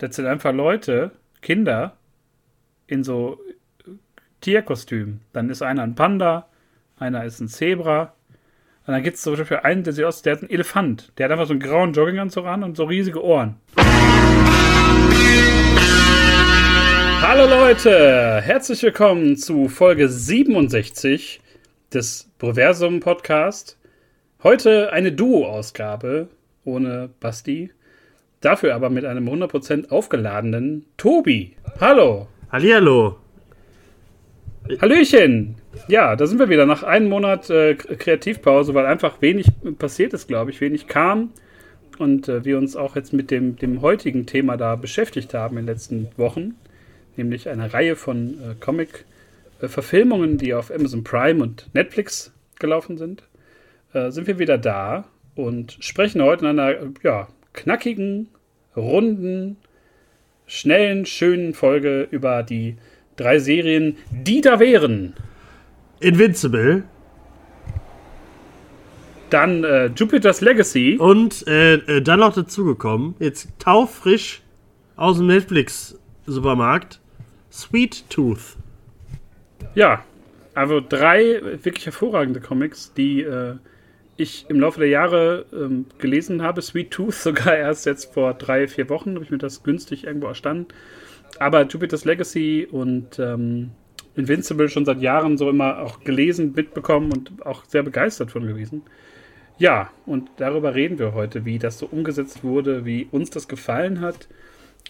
Das sind einfach Leute, Kinder, in so Tierkostümen. Dann ist einer ein Panda, einer ist ein Zebra. Und dann gibt es zum Beispiel einen, der sieht aus, der hat einen Elefant. Der hat einfach so einen grauen Jogginganzug an und so riesige Ohren. Hallo Leute, herzlich willkommen zu Folge 67 des Proversum Podcast. Heute eine Duo-Ausgabe ohne Basti. Dafür aber mit einem 100% aufgeladenen Tobi. Hallo. Hallihallo. Hallöchen. Ja, da sind wir wieder nach einem Monat äh, Kreativpause, weil einfach wenig passiert ist, glaube ich, wenig kam und äh, wir uns auch jetzt mit dem, dem heutigen Thema da beschäftigt haben in den letzten Wochen, nämlich eine Reihe von äh, Comic-Verfilmungen, die auf Amazon Prime und Netflix gelaufen sind, äh, sind wir wieder da und sprechen heute in einer ja, knackigen, runden, schnellen, schönen Folge über die drei Serien, die da wären. Invincible. Dann äh, Jupiter's Legacy. Und äh, äh, dann noch dazugekommen, jetzt taufrisch aus dem Netflix-Supermarkt, Sweet Tooth. Ja, also drei wirklich hervorragende Comics, die äh, ich im Laufe der Jahre ähm, gelesen habe. Sweet Tooth sogar erst jetzt vor drei, vier Wochen habe ich mir das günstig irgendwo erstanden. Aber Jupiter's Legacy und ähm, Invincible schon seit Jahren so immer auch gelesen, mitbekommen und auch sehr begeistert von gewesen. Ja, und darüber reden wir heute, wie das so umgesetzt wurde, wie uns das gefallen hat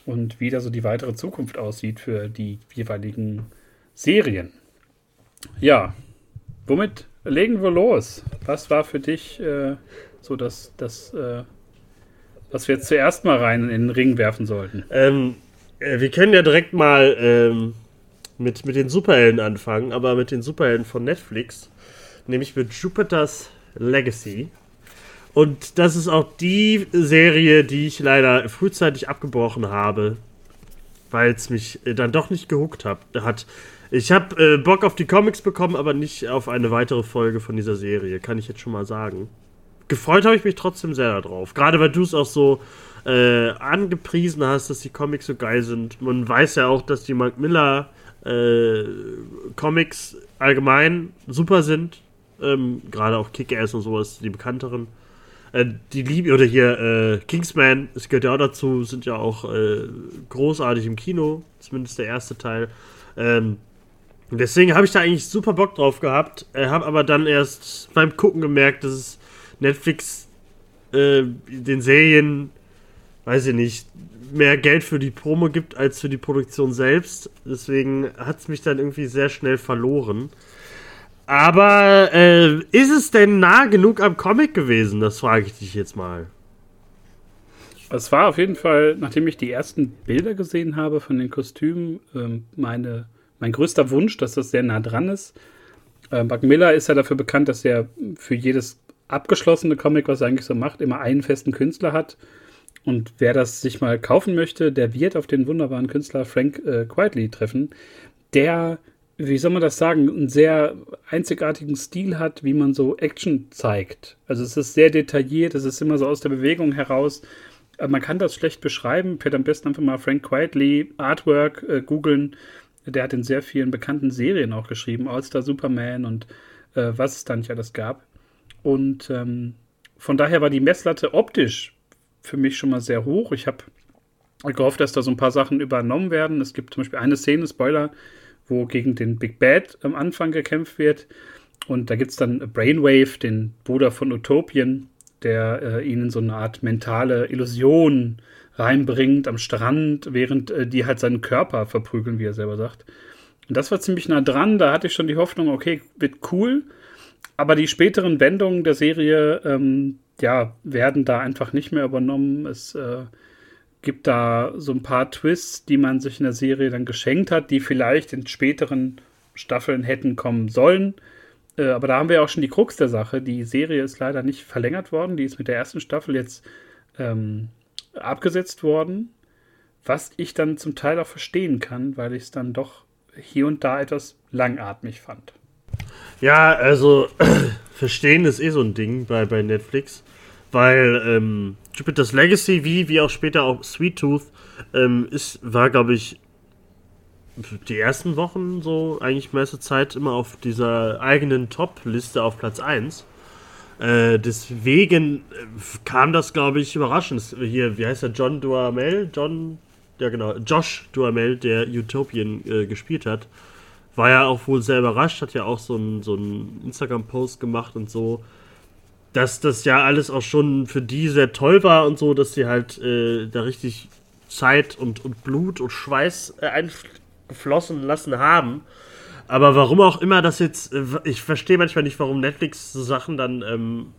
und wie da so die weitere Zukunft aussieht für die jeweiligen Serien. Ja, womit legen wir los. Was war für dich äh, so das, das äh, was wir jetzt zuerst mal rein in den Ring werfen sollten? Ähm, äh, wir können ja direkt mal ähm, mit, mit den Superhelden anfangen, aber mit den Superhelden von Netflix, nämlich mit Jupiter's Legacy. Und das ist auch die Serie, die ich leider frühzeitig abgebrochen habe, weil es mich äh, dann doch nicht gehuckt hat. Ich habe äh, Bock auf die Comics bekommen, aber nicht auf eine weitere Folge von dieser Serie, kann ich jetzt schon mal sagen. Gefreut habe ich mich trotzdem sehr darauf. Gerade weil du es auch so äh, angepriesen hast, dass die Comics so geil sind. Man weiß ja auch, dass die Mark Miller äh, Comics allgemein super sind. Ähm, Gerade auch Kick-Ass und sowas, die bekannteren. Äh, die Liebe, oder hier äh, Kingsman, es gehört ja auch dazu, sind ja auch äh, großartig im Kino, zumindest der erste Teil. Ähm, Deswegen habe ich da eigentlich super Bock drauf gehabt, äh, habe aber dann erst beim Gucken gemerkt, dass Netflix äh, den Serien, weiß ich nicht, mehr Geld für die Promo gibt als für die Produktion selbst. Deswegen hat es mich dann irgendwie sehr schnell verloren. Aber äh, ist es denn nah genug am Comic gewesen? Das frage ich dich jetzt mal. Es war auf jeden Fall, nachdem ich die ersten Bilder gesehen habe von den Kostümen, ähm, meine mein größter Wunsch, dass das sehr nah dran ist. Äh, Buck Miller ist ja dafür bekannt, dass er für jedes abgeschlossene Comic, was er eigentlich so macht, immer einen festen Künstler hat. Und wer das sich mal kaufen möchte, der wird auf den wunderbaren Künstler Frank äh, Quietly treffen, der, wie soll man das sagen, einen sehr einzigartigen Stil hat, wie man so Action zeigt. Also es ist sehr detailliert, es ist immer so aus der Bewegung heraus. Äh, man kann das schlecht beschreiben. Fährt am besten einfach mal Frank Quietly Artwork äh, googeln. Der hat in sehr vielen bekannten Serien auch geschrieben, All-Star Superman und äh, was es da nicht alles gab. Und ähm, von daher war die Messlatte optisch für mich schon mal sehr hoch. Ich habe gehofft, dass da so ein paar Sachen übernommen werden. Es gibt zum Beispiel eine Szene, Spoiler, wo gegen den Big Bad am Anfang gekämpft wird. Und da gibt es dann Brainwave, den Bruder von Utopien, der äh, ihnen so eine Art mentale Illusion reinbringt am Strand, während äh, die halt seinen Körper verprügeln, wie er selber sagt. Und das war ziemlich nah dran. Da hatte ich schon die Hoffnung, okay, wird cool. Aber die späteren Wendungen der Serie, ähm, ja, werden da einfach nicht mehr übernommen. Es äh, gibt da so ein paar Twists, die man sich in der Serie dann geschenkt hat, die vielleicht in späteren Staffeln hätten kommen sollen. Äh, aber da haben wir auch schon die Krux der Sache. Die Serie ist leider nicht verlängert worden. Die ist mit der ersten Staffel jetzt ähm, abgesetzt worden, was ich dann zum Teil auch verstehen kann, weil ich es dann doch hier und da etwas langatmig fand. Ja, also verstehen ist eh so ein Ding bei, bei Netflix, weil ähm, Jupiter's Legacy, wie, wie auch später auch Sweet Tooth, ähm, ist, war, glaube ich, die ersten Wochen so eigentlich meiste Zeit immer auf dieser eigenen Top-Liste auf Platz 1. Äh, deswegen äh, kam das, glaube ich, überraschend. Hier, wie heißt der? John Duhamel? John, ja genau, Josh Duhamel, der Utopian äh, gespielt hat, war ja auch wohl sehr überrascht, hat ja auch so einen so Instagram-Post gemacht und so, dass das ja alles auch schon für die sehr toll war und so, dass sie halt äh, da richtig Zeit und, und Blut und Schweiß äh, geflossen lassen haben. Aber warum auch immer das jetzt, äh, ich verstehe manchmal nicht, warum Netflix so Sachen dann ähm,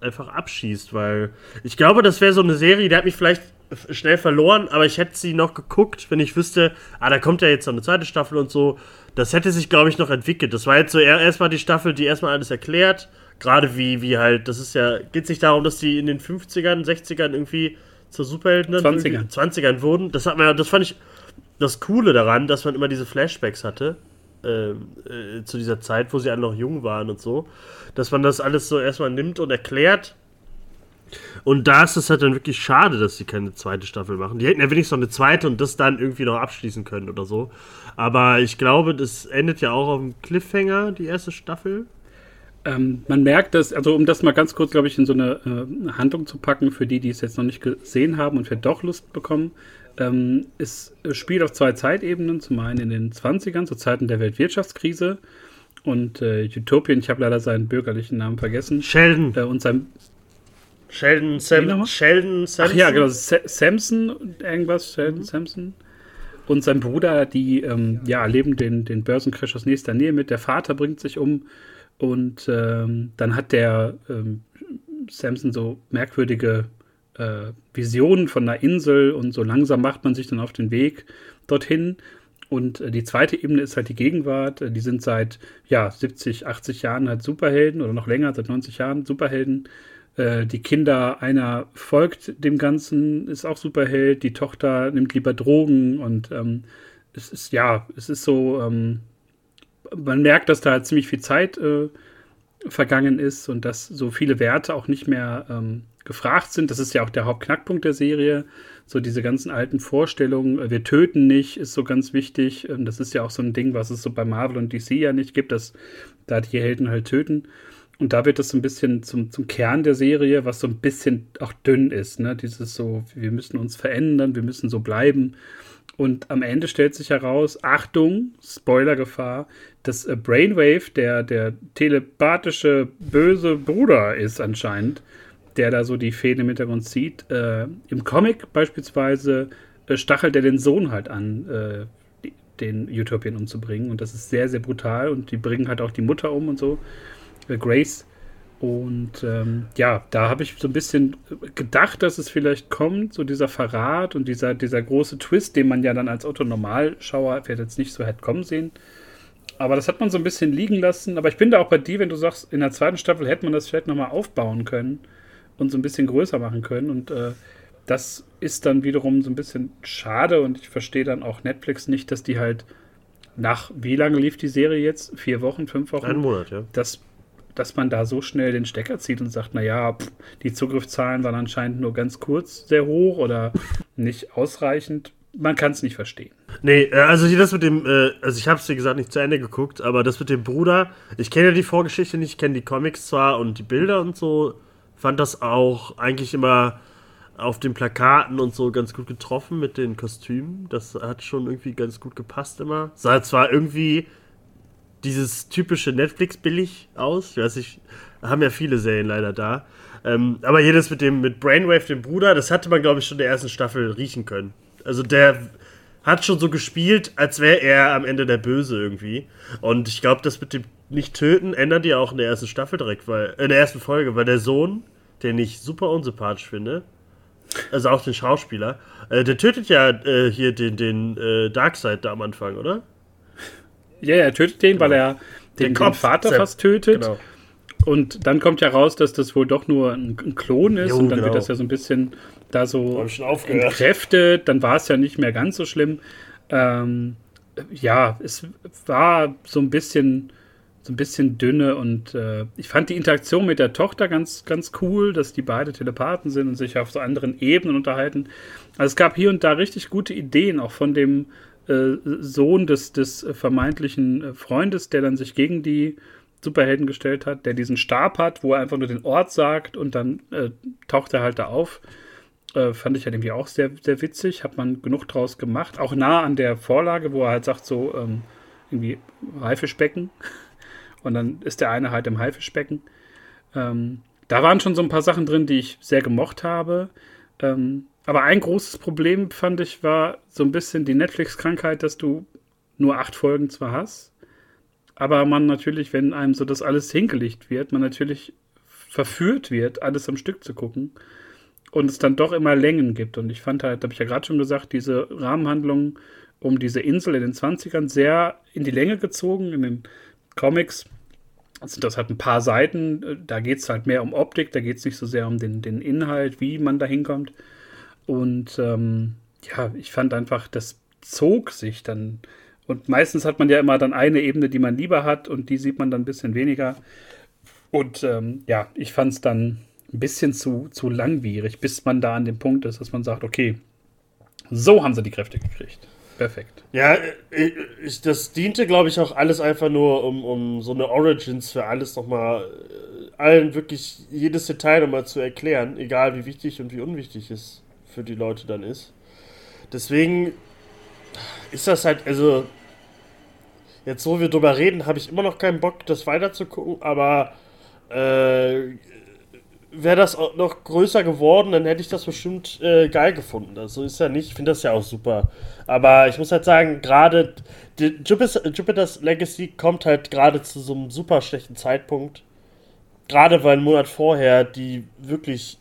einfach abschießt, weil ich glaube, das wäre so eine Serie, die hat mich vielleicht schnell verloren, aber ich hätte sie noch geguckt, wenn ich wüsste, ah, da kommt ja jetzt noch eine zweite Staffel und so. Das hätte sich, glaube ich, noch entwickelt. Das war jetzt so erstmal die Staffel, die erstmal alles erklärt. Gerade wie, wie halt, das ist ja, geht es nicht darum, dass die in den 50ern, 60ern irgendwie zur Superhelden 20ern. 20ern wurden. Das hat man das fand ich das Coole daran, dass man immer diese Flashbacks hatte. Äh, äh, zu dieser Zeit, wo sie alle noch jung waren und so, dass man das alles so erstmal nimmt und erklärt. Und da ist es halt dann wirklich schade, dass sie keine zweite Staffel machen. Die hätten ja wenigstens noch eine zweite und das dann irgendwie noch abschließen können oder so. Aber ich glaube, das endet ja auch auf dem Cliffhanger, die erste Staffel. Ähm, man merkt das, also um das mal ganz kurz, glaube ich, in so eine äh, Handlung zu packen, für die, die es jetzt noch nicht gesehen haben und vielleicht doch Lust bekommen. Ähm, es spielt auf zwei Zeitebenen. Zum einen in den 20ern, zu Zeiten der Weltwirtschaftskrise. Und äh, Utopien, ich habe leider seinen bürgerlichen Namen vergessen. Sheldon. Äh, und sein. Sheldon, Sam Sheldon Samson. Ach ja, genau. Sa Samson, irgendwas. Sheldon mhm. Samson. Und sein Bruder, die ähm, ja, erleben den, den Börsencrash aus nächster Nähe mit. Der Vater bringt sich um. Und ähm, dann hat der ähm, Samson so merkwürdige äh, Visionen von einer Insel und so langsam macht man sich dann auf den Weg dorthin. Und äh, die zweite Ebene ist halt die Gegenwart. Äh, die sind seit ja, 70, 80 Jahren halt Superhelden oder noch länger, seit 90 Jahren Superhelden. Äh, die Kinder, einer folgt dem Ganzen, ist auch Superheld. Die Tochter nimmt lieber Drogen und ähm, es ist ja, es ist so, ähm, man merkt, dass da ziemlich viel Zeit äh, vergangen ist und dass so viele Werte auch nicht mehr ähm, gefragt sind. Das ist ja auch der Hauptknackpunkt der Serie. So diese ganzen alten Vorstellungen, äh, wir töten nicht, ist so ganz wichtig. Ähm, das ist ja auch so ein Ding, was es so bei Marvel und DC ja nicht gibt, dass da die Helden halt töten. Und da wird das so ein bisschen zum, zum Kern der Serie, was so ein bisschen auch dünn ist. Ne? Dieses so, wir müssen uns verändern, wir müssen so bleiben. Und am Ende stellt sich heraus, Achtung, Spoilergefahr, dass äh, Brainwave der, der telepathische böse Bruder ist anscheinend der da so die Fäden im Hintergrund zieht. Äh, Im Comic beispielsweise äh, stachelt er den Sohn halt an, äh, den Utopien umzubringen. Und das ist sehr, sehr brutal. Und die bringen halt auch die Mutter um und so. Äh, Grace. Und ähm, ja, da habe ich so ein bisschen gedacht, dass es vielleicht kommt, so dieser Verrat und dieser, dieser große Twist, den man ja dann als Otto-Normalschauer vielleicht jetzt nicht so hätte kommen sehen. Aber das hat man so ein bisschen liegen lassen. Aber ich bin da auch bei dir, wenn du sagst, in der zweiten Staffel hätte man das vielleicht nochmal aufbauen können und so ein bisschen größer machen können. Und äh, das ist dann wiederum so ein bisschen schade und ich verstehe dann auch Netflix nicht, dass die halt nach, wie lange lief die Serie jetzt? Vier Wochen, fünf Wochen? Ein Monat, ja. Dass, dass man da so schnell den Stecker zieht und sagt, naja, pff, die Zugriffszahlen waren anscheinend nur ganz kurz sehr hoch oder nicht ausreichend. Man kann es nicht verstehen. Nee, äh, also das mit dem, äh, also ich habe es wie gesagt nicht zu Ende geguckt, aber das mit dem Bruder, ich kenne ja die Vorgeschichte nicht, ich kenne die Comics zwar und die Bilder und so, fand das auch eigentlich immer auf den Plakaten und so ganz gut getroffen mit den Kostümen. Das hat schon irgendwie ganz gut gepasst immer. Sah zwar irgendwie dieses typische Netflix-billig aus. Ich weiß nicht, haben ja viele Serien leider da. Ähm, aber jedes mit dem mit Brainwave, dem Bruder, das hatte man, glaube ich, schon in der ersten Staffel riechen können. Also der hat schon so gespielt, als wäre er am Ende der Böse irgendwie. Und ich glaube, das mit dem nicht töten ändert ja auch in der ersten Staffel direkt, weil in der ersten Folge, weil der Sohn, den ich super unsympathisch finde, also auch den Schauspieler, äh, der tötet ja äh, hier den, den äh, Darkseid da am Anfang, oder? Ja, er tötet den, genau. weil er den, den Vater fast tötet. Genau. Und dann kommt ja raus, dass das wohl doch nur ein, ein Klon ist. Jo, und dann genau. wird das ja so ein bisschen da so entkräftet. Dann war es ja nicht mehr ganz so schlimm. Ähm, ja, es war so ein bisschen so ein bisschen dünne und äh, ich fand die Interaktion mit der Tochter ganz, ganz cool, dass die beide Telepathen sind und sich auf so anderen Ebenen unterhalten. Also es gab hier und da richtig gute Ideen, auch von dem äh, Sohn des, des vermeintlichen Freundes, der dann sich gegen die Superhelden gestellt hat, der diesen Stab hat, wo er einfach nur den Ort sagt und dann äh, taucht er halt da auf. Äh, fand ich halt irgendwie auch sehr, sehr witzig, hat man genug draus gemacht. Auch nah an der Vorlage, wo er halt sagt, so ähm, irgendwie Haifischbecken. Und dann ist der eine halt im Haifischbecken. Ähm, da waren schon so ein paar Sachen drin, die ich sehr gemocht habe. Ähm, aber ein großes Problem, fand ich, war so ein bisschen die Netflix-Krankheit, dass du nur acht Folgen zwar hast, aber man natürlich, wenn einem so das alles hingelegt wird, man natürlich verführt wird, alles am Stück zu gucken und es dann doch immer Längen gibt. Und ich fand halt, habe ich ja gerade schon gesagt, diese Rahmenhandlung um diese Insel in den 20ern sehr in die Länge gezogen. In den Comics sind das halt ein paar Seiten. Da geht es halt mehr um Optik, da geht es nicht so sehr um den, den Inhalt, wie man da hinkommt. Und ähm, ja, ich fand einfach, das zog sich dann. Und meistens hat man ja immer dann eine Ebene, die man lieber hat und die sieht man dann ein bisschen weniger. Und ähm, ja, ich fand es dann ein bisschen zu, zu langwierig, bis man da an dem Punkt ist, dass man sagt, okay, so haben sie die Kräfte gekriegt. Perfekt. Ja, äh, ich, das diente, glaube ich, auch alles einfach nur, um, um so eine Origins für alles nochmal äh, allen wirklich jedes Detail nochmal zu erklären, egal wie wichtig und wie unwichtig es für die Leute dann ist. Deswegen ist das halt, also jetzt wo wir drüber reden, habe ich immer noch keinen Bock, das weiter zu gucken, aber äh, wäre das auch noch größer geworden, dann hätte ich das bestimmt äh, geil gefunden. Also ist ja nicht, ich finde das ja auch super. Aber ich muss halt sagen, gerade Jupiter's, Legacy kommt halt gerade zu so einem super schlechten Zeitpunkt. Gerade weil einen Monat vorher die wirklich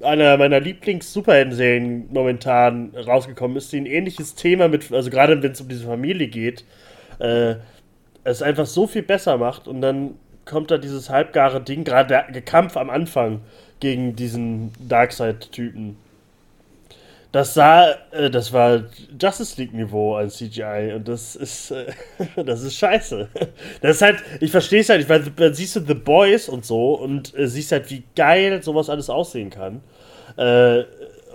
einer meiner Lieblings-Superhelden-Serien momentan rausgekommen ist, die ein ähnliches Thema mit, also gerade wenn es um diese Familie geht, äh, es einfach so viel besser macht und dann kommt da dieses halbgare Ding, gerade der Kampf am Anfang gegen diesen Darkseid-Typen. Das sah, äh, das war Justice League-Niveau an CGI und das ist, äh, das ist scheiße. Das ist halt, ich verstehe es halt nicht, weil dann siehst du The Boys und so und äh, siehst halt, wie geil sowas alles aussehen kann. Äh,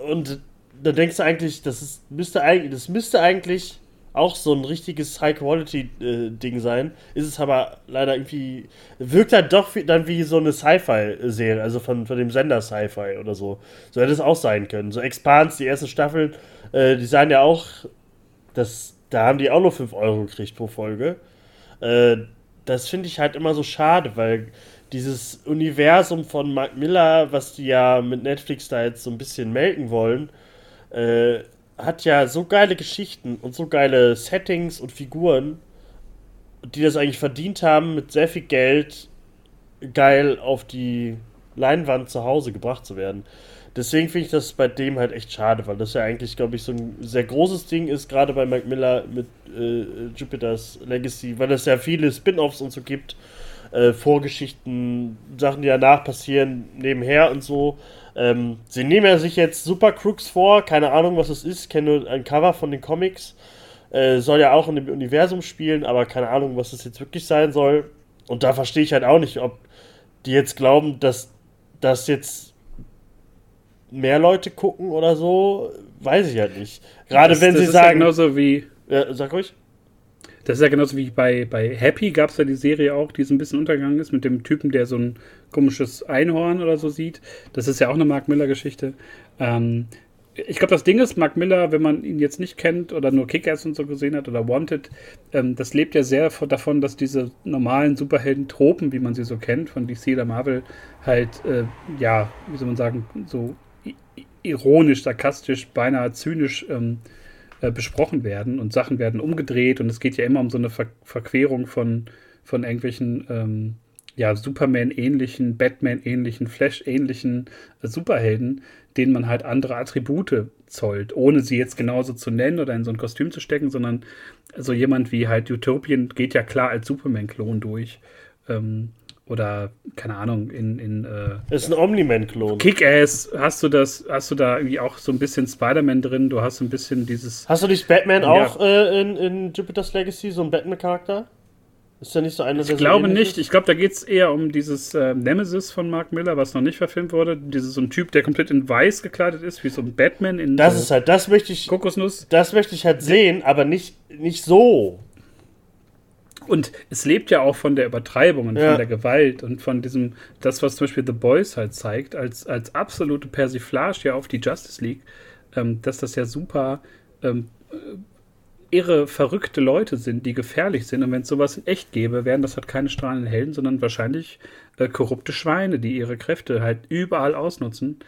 und dann denkst du eigentlich, das ist, müsste eigentlich, das müsste eigentlich auch so ein richtiges High-Quality-Ding sein. Ist es aber leider irgendwie. Wirkt halt doch wie, dann wie so eine Sci-Fi-Serie, also von, von dem Sender Sci-Fi oder so. So hätte es auch sein können. So Expans, die ersten Staffeln, äh, die sahen ja auch. Das, da haben die auch nur 5 Euro gekriegt pro Folge. Äh, das finde ich halt immer so schade, weil dieses Universum von Mark Miller, was die ja mit Netflix da jetzt so ein bisschen melken wollen, äh, hat ja so geile Geschichten und so geile Settings und Figuren, die das eigentlich verdient haben, mit sehr viel Geld geil auf die Leinwand zu Hause gebracht zu werden. Deswegen finde ich das bei dem halt echt schade, weil das ja eigentlich, glaube ich, so ein sehr großes Ding ist, gerade bei Mike Miller mit äh, Jupiter's Legacy, weil es ja viele Spin-offs und so gibt, äh, Vorgeschichten, Sachen, die danach passieren, nebenher und so. Ähm, sie nehmen ja sich jetzt Super Crooks vor, keine Ahnung, was es ist, kenne nur ein Cover von den Comics. Äh, soll ja auch in dem Universum spielen, aber keine Ahnung, was das jetzt wirklich sein soll. Und da verstehe ich halt auch nicht, ob die jetzt glauben, dass das jetzt mehr Leute gucken oder so, weiß ich halt nicht. Gerade das, wenn das sie ist sagen. Ja genauso wie. Ja, sag ruhig. Das ist ja genauso wie bei, bei Happy gab es ja die Serie auch, die so ein bisschen untergegangen ist, mit dem Typen, der so ein komisches Einhorn oder so sieht. Das ist ja auch eine Mark Miller-Geschichte. Ähm, ich glaube, das Ding ist, Mark Miller, wenn man ihn jetzt nicht kennt oder nur Kick-Ass und so gesehen hat oder Wanted, ähm, das lebt ja sehr davon, dass diese normalen Superhelden-Tropen, wie man sie so kennt, von DC oder Marvel, halt, äh, ja, wie soll man sagen, so ironisch, sarkastisch, beinahe zynisch ähm, äh, besprochen werden und Sachen werden umgedreht und es geht ja immer um so eine Ver Verquerung von, von irgendwelchen ähm, ja, Superman-ähnlichen, Batman-ähnlichen, Flash-ähnlichen äh, Superhelden, denen man halt andere Attribute zollt, ohne sie jetzt genauso zu nennen oder in so ein Kostüm zu stecken, sondern so jemand wie halt Utopien geht ja klar als Superman-Klon durch. Ähm, oder keine Ahnung, in. in äh, ist ein Omni-Man-Klon. Kick-Ass, hast du das, hast du da irgendwie auch so ein bisschen Spider-Man drin, du hast ein bisschen dieses. Hast du nicht Batman ja. auch äh, in, in Jupiter's Legacy, so ein Batman-Charakter? Ist ja nicht so eine Ich glaube nicht. Ich glaube, da geht es eher um dieses äh, Nemesis von Mark Miller, was noch nicht verfilmt wurde. Dieses so ein Typ, der komplett in weiß gekleidet ist, wie so ein Batman in Das so ist halt, das möchte ich, Kokosnuss. das möchte ich halt sehen, aber nicht, nicht so. Und es lebt ja auch von der Übertreibung und Ja. von der Gewalt und von diesem, das, was zum Beispiel The Boys halt zeigt, als, als absolute Persiflage ja auf die Justice League, ähm, dass das ja super ähm, äh, irre, verrückte Leute sind, die gefährlich sind. Und wenn es sowas in echt gäbe, wären das halt keine strahlenden Helden, sondern wahrscheinlich äh, korrupte Schweine, die ihre Kräfte halt überall ausnutzen.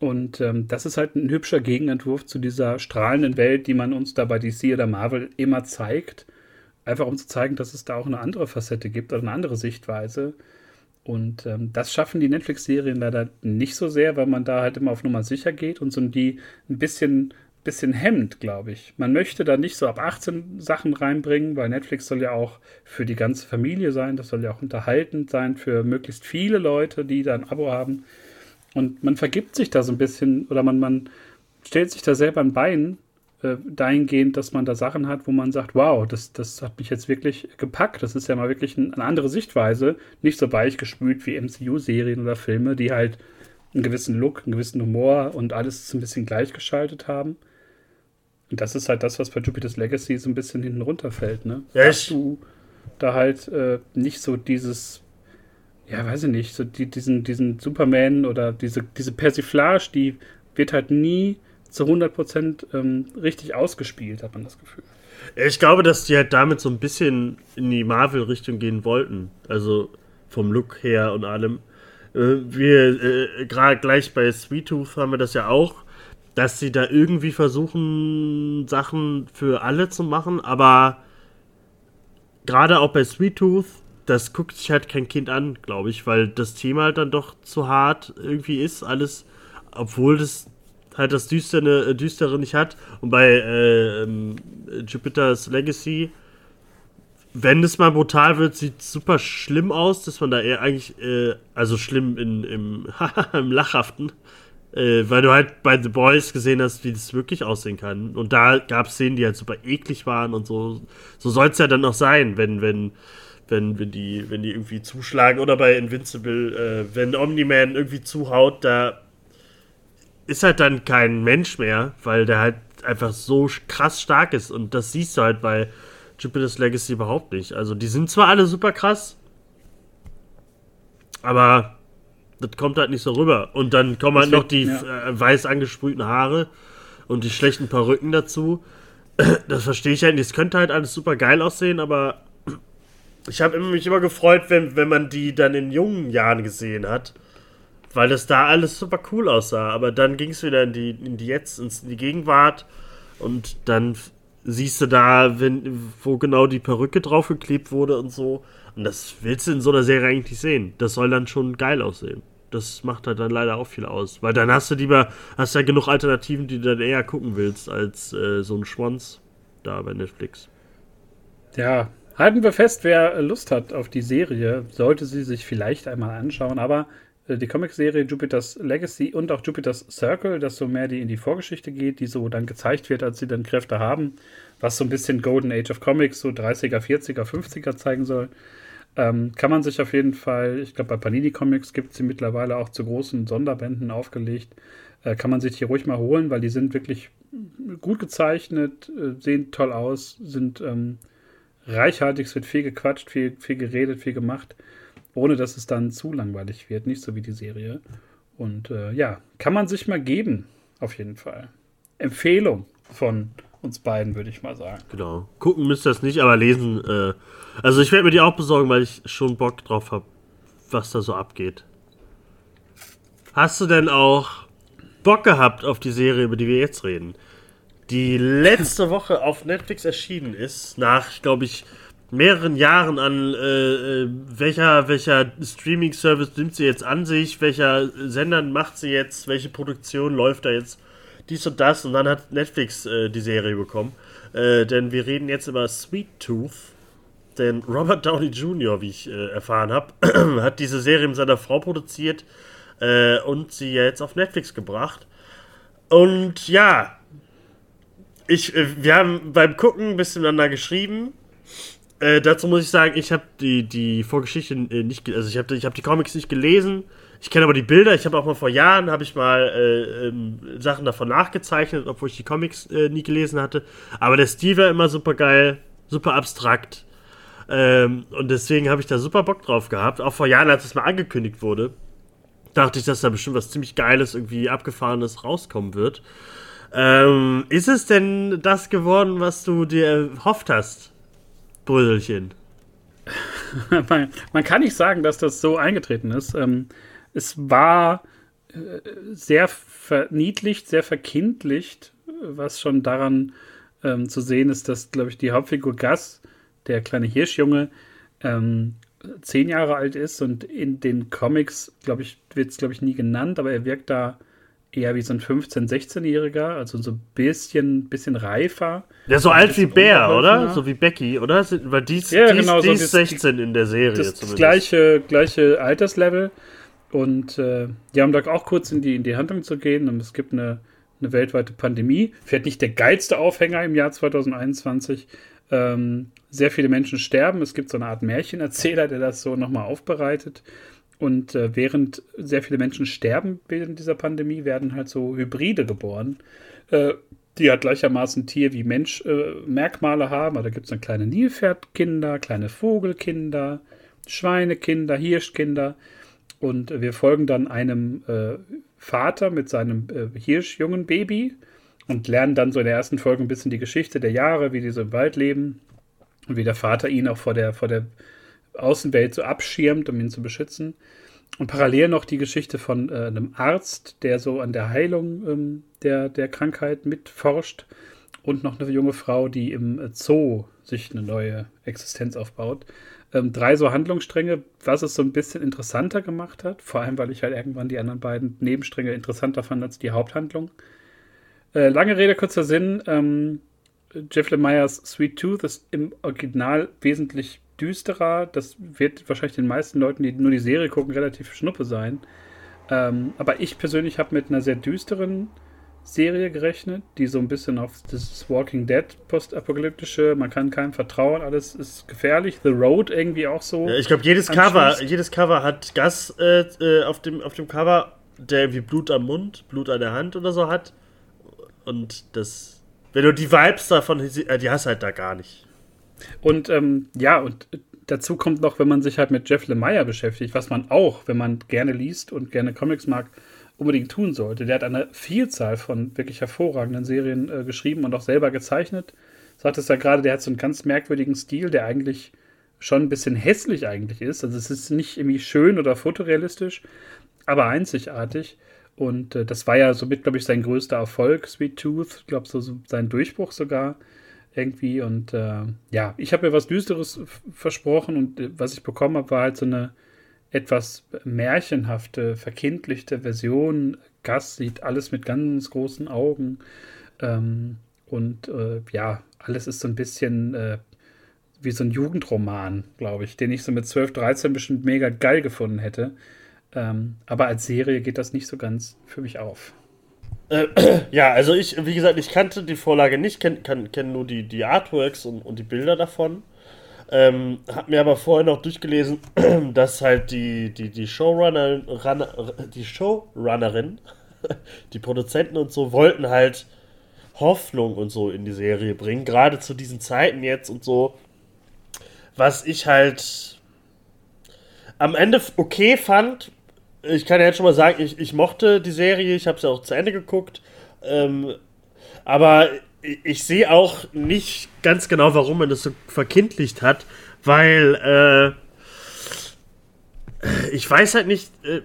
Und ähm, das ist halt ein hübscher Gegenentwurf zu dieser strahlenden Welt, die man uns da bei DC oder Marvel immer zeigt. Einfach um zu zeigen, dass es da auch eine andere Facette gibt oder eine andere Sichtweise. Und ähm, das schaffen die Netflix-Serien leider nicht so sehr, weil man da halt immer auf Nummer sicher geht und so die ein bisschen, bisschen hemmt, glaube ich. Man möchte da nicht so ab 18 Sachen reinbringen, weil Netflix soll ja auch für die ganze Familie sein, das soll ja auch unterhaltend sein für möglichst viele Leute, die da ein Abo haben. Und man vergibt sich da so ein bisschen oder man, man stellt sich da selber ein Bein äh, dahingehend, dass man da Sachen hat, wo man sagt, wow, das, das hat mich jetzt wirklich gepackt. Das ist ja mal wirklich ein, eine andere Sichtweise. Nicht so weichgespült wie MCU-Serien oder Filme, die halt einen gewissen Look, einen gewissen Humor und alles so ein bisschen gleichgeschaltet haben. Und das ist halt das, was bei Jupiter's Legacy so ein bisschen hinten runterfällt, ne? Ja, Dass du da halt äh, nicht so dieses, ja, weiß ich nicht, so die, diesen, diesen Superman oder diese, diese Persiflage, die wird halt nie zu 100% ähm, richtig ausgespielt, hat man das Gefühl. Ich glaube, dass die halt damit so ein bisschen in die Marvel-Richtung gehen wollten. Also vom Look her und allem. Äh, wir, äh, gerade gleich bei Sweet Tooth haben wir das ja auch, dass sie da irgendwie versuchen, Sachen für alle zu machen, aber gerade auch bei Sweet Tooth, das guckt sich halt kein Kind an, glaube ich, weil das Thema halt dann doch zu hart irgendwie ist, alles, obwohl das halt das Düstere, äh, Düstere nicht hat. Und bei äh, ähm, Jupiter's Legacy, wenn es mal brutal wird, sieht es super schlimm aus, dass man da eher eigentlich, äh, also schlimm in, im, im Lachhaften, äh, weil du halt bei The Boys gesehen hast, wie das wirklich aussehen kann. Und da gab es Szenen, die halt super eklig waren und so. So soll es ja dann auch sein, wenn, wenn, wenn, wenn, die, wenn die irgendwie zuschlagen. Oder bei Invincible, äh, wenn Omni-Man irgendwie zuhaut, da ist halt dann kein Mensch mehr, weil der halt einfach so krass stark ist. Und das siehst du halt bei Jupiter's Legacy überhaupt nicht. Also die sind zwar alle super krass, aber das kommt halt nicht so rüber. Und dann kommen halt Das noch die wird- äh, weiß angesprühten Haare und die schlechten Perücken dazu. Das verstehe ich halt nicht. Es könnte halt alles super geil aussehen, aber ich habe mich immer gefreut, wenn, wenn man die dann in jungen Jahren gesehen hat. Weil das da alles super cool aussah. Aber dann ging es wieder in die, in die Jetzt, in die Gegenwart. Und dann siehst du da, wenn, wo genau die Perücke draufgeklebt wurde und so. Und das willst du in so einer Serie eigentlich sehen. Das soll dann schon geil aussehen. Das macht halt dann leider auch viel aus. Weil dann hast du lieber, hast ja genug Alternativen, die du dann eher gucken willst, als äh, so ein Schwanz da bei Netflix. Ja, halten wir fest, wer Lust hat auf die Serie, sollte sie sich vielleicht einmal anschauen. Aber äh, die Comicserie Jupiter's Legacy und auch Jupiter's Circle, das so mehr die in die Vorgeschichte geht, die so dann gezeigt wird, als sie dann Kräfte haben, was so ein bisschen Golden Age of Comics, so 30er, 40er, 50er zeigen soll. Ähm, kann man sich auf jeden Fall, ich glaube, bei Panini Comics gibt es sie mittlerweile auch zu großen Sonderbänden aufgelegt. Äh, kann man sich die ruhig mal holen, weil die sind wirklich gut gezeichnet, äh, sehen toll aus, sind ähm, reichhaltig, es wird viel gequatscht, viel, viel geredet, viel gemacht, ohne dass es dann zu langweilig wird, nicht so wie die Serie. Und äh, ja, kann man sich mal geben, auf jeden Fall. Empfehlung von uns beiden, würde ich mal sagen. Genau. Gucken müsst ihr das nicht, aber lesen. Äh, also ich werde mir die auch besorgen, weil ich schon Bock drauf habe, was da so abgeht. Hast du denn auch Bock gehabt auf die Serie, über die wir jetzt reden? Die letzte Woche auf Netflix erschienen ist, nach, glaube ich, mehreren Jahren an äh, äh, welcher, welcher Streaming-Service nimmt sie jetzt an sich, welcher Sender macht sie jetzt, welche Produktion läuft da jetzt, dies und das und dann hat Netflix äh, die Serie bekommen. Äh, denn wir reden jetzt über Sweet Tooth. Denn Robert Downey Jr., wie ich äh, erfahren habe, hat diese Serie mit seiner Frau produziert äh, und sie jetzt auf Netflix gebracht. Und ja, ich, wir haben beim Gucken ein bisschen miteinander geschrieben. Äh, dazu muss ich sagen, ich habe die, die Vorgeschichte äh, nicht, also ich habe ich hab die Comics nicht gelesen. Ich kenne aber die Bilder. Ich habe auch mal vor Jahren habe ich mal äh, ähm, Sachen davon nachgezeichnet, obwohl ich die Comics äh, nie gelesen hatte. Aber der Stil war immer super geil, super abstrakt. Ähm, und deswegen habe ich da super Bock drauf gehabt. Auch vor Jahren, als es mal angekündigt wurde, dachte ich, dass da bestimmt was ziemlich Geiles, irgendwie abgefahrenes rauskommen wird. Ähm, ist es denn das geworden, was du dir erhofft hast, Bröselchen? man, man, kann nicht sagen, dass das so eingetreten ist. Ähm, es war äh, sehr verniedlicht, sehr verkindlicht, was schon daran ähm, zu sehen ist, dass, glaube ich, die Hauptfigur Gus, der kleine Hirschjunge, ähm, zehn Jahre alt ist und in den Comics, glaube ich, wird es, glaube ich, nie genannt, aber er wirkt da eher wie so ein 15-, 16-Jähriger, also so ein bisschen, bisschen reifer. Ja, so alt wie Bär, oder? So wie Becky, oder? Weil die, ja, genau, die, so ist 16 in der Serie das zumindest. Gleiche, gleiche Alterslevel. Und äh, die haben da auch kurz in die, in die Handlung zu gehen. Und es gibt eine, eine weltweite Pandemie. Vielleicht nicht der geilste Aufhänger im Jahr 2021. Ähm, sehr viele Menschen sterben. Es gibt so eine Art Märchenerzähler, der das so nochmal aufbereitet. Und äh, während sehr viele Menschen sterben während dieser Pandemie, werden halt so Hybride geboren, äh, die halt gleichermaßen Tier- wie Mensch-Merkmale äh, haben. Also da gibt es dann kleine Nilpferdkinder, kleine Vogelkinder, Schweinekinder, Hirschkinder. Und wir folgen dann einem äh, Vater mit seinem äh, Hirschjungen Baby und lernen dann so in der ersten Folge ein bisschen die Geschichte der Jahre, wie die so im Wald leben und wie der Vater ihn auch vor der, vor der Außenwelt so abschirmt, um ihn zu beschützen. Und parallel noch die Geschichte von äh, einem Arzt, der so an der Heilung ähm, der, der Krankheit mitforscht. Und noch eine junge Frau, die im äh, Zoo sich eine neue Existenz aufbaut. Ähm, drei so Handlungsstränge, was es so ein bisschen interessanter gemacht hat. Vor allem, weil ich halt irgendwann die anderen beiden Nebenstränge interessanter fand als die Haupthandlung. Äh, lange Rede, kurzer Sinn. Ähm, Jeff Lemire's Sweet Tooth ist im Original wesentlich düsterer. Das wird wahrscheinlich den meisten Leuten, die nur die Serie gucken, relativ schnuppe sein. Ähm, aber ich persönlich habe mit einer sehr düsteren Serie gerechnet, die so ein bisschen auf das Walking Dead postapokalyptische, man kann keinem vertrauen, alles ist gefährlich. The Road irgendwie auch so. Ja, ich glaube, jedes Cover, jedes Cover hat Gas äh, äh, auf, dem, auf dem Cover, der irgendwie Blut am Mund, Blut an der Hand oder so hat. Und das, wenn du die Vibes davon, äh, die hast halt da gar nicht. Und ähm, ja, und dazu kommt noch, wenn man sich halt mit Jeff Lemire beschäftigt, was man auch, wenn man gerne liest und gerne Comics mag, unbedingt tun sollte. Der hat eine Vielzahl von wirklich hervorragenden Serien äh, geschrieben und auch selber gezeichnet. Sagt es ja gerade, der hat so einen ganz merkwürdigen Stil, der eigentlich schon ein bisschen hässlich eigentlich ist. Also es ist nicht irgendwie schön oder fotorealistisch, aber einzigartig. Und äh, das war ja somit, glaube ich, sein größter Erfolg, Sweet Tooth. Glaube, so, so sein Durchbruch sogar irgendwie. Und äh, ja, ich habe mir was Düsteres versprochen und äh, was ich bekommen habe, war halt so eine etwas märchenhafte, verkindlichte Version. Gas sieht alles mit ganz großen Augen. Ähm, und äh, ja, alles ist so ein bisschen äh, wie so ein Jugendroman, glaube ich, den ich so mit 12, 13 bestimmt mega geil gefunden hätte. Ähm, aber als Serie geht das nicht so ganz für mich auf. Äh, ja, also ich, wie gesagt, ich kannte die Vorlage nicht, kenne kenn nur die, die Artworks und, und die Bilder davon. Ähm, hab mir aber vorher noch durchgelesen, dass halt die, die, die Showrunner, Runner, die Showrunnerin, die Produzenten und so wollten halt Hoffnung und so in die Serie bringen, gerade zu diesen Zeiten jetzt und so. Was ich halt am Ende okay fand, ich kann ja jetzt schon mal sagen, ich, ich mochte die Serie, ich habe sie auch zu Ende geguckt. Ähm, aber ich, ich sehe auch nicht ganz genau, warum man das so verkindlicht hat, weil äh, ich weiß halt nicht, äh,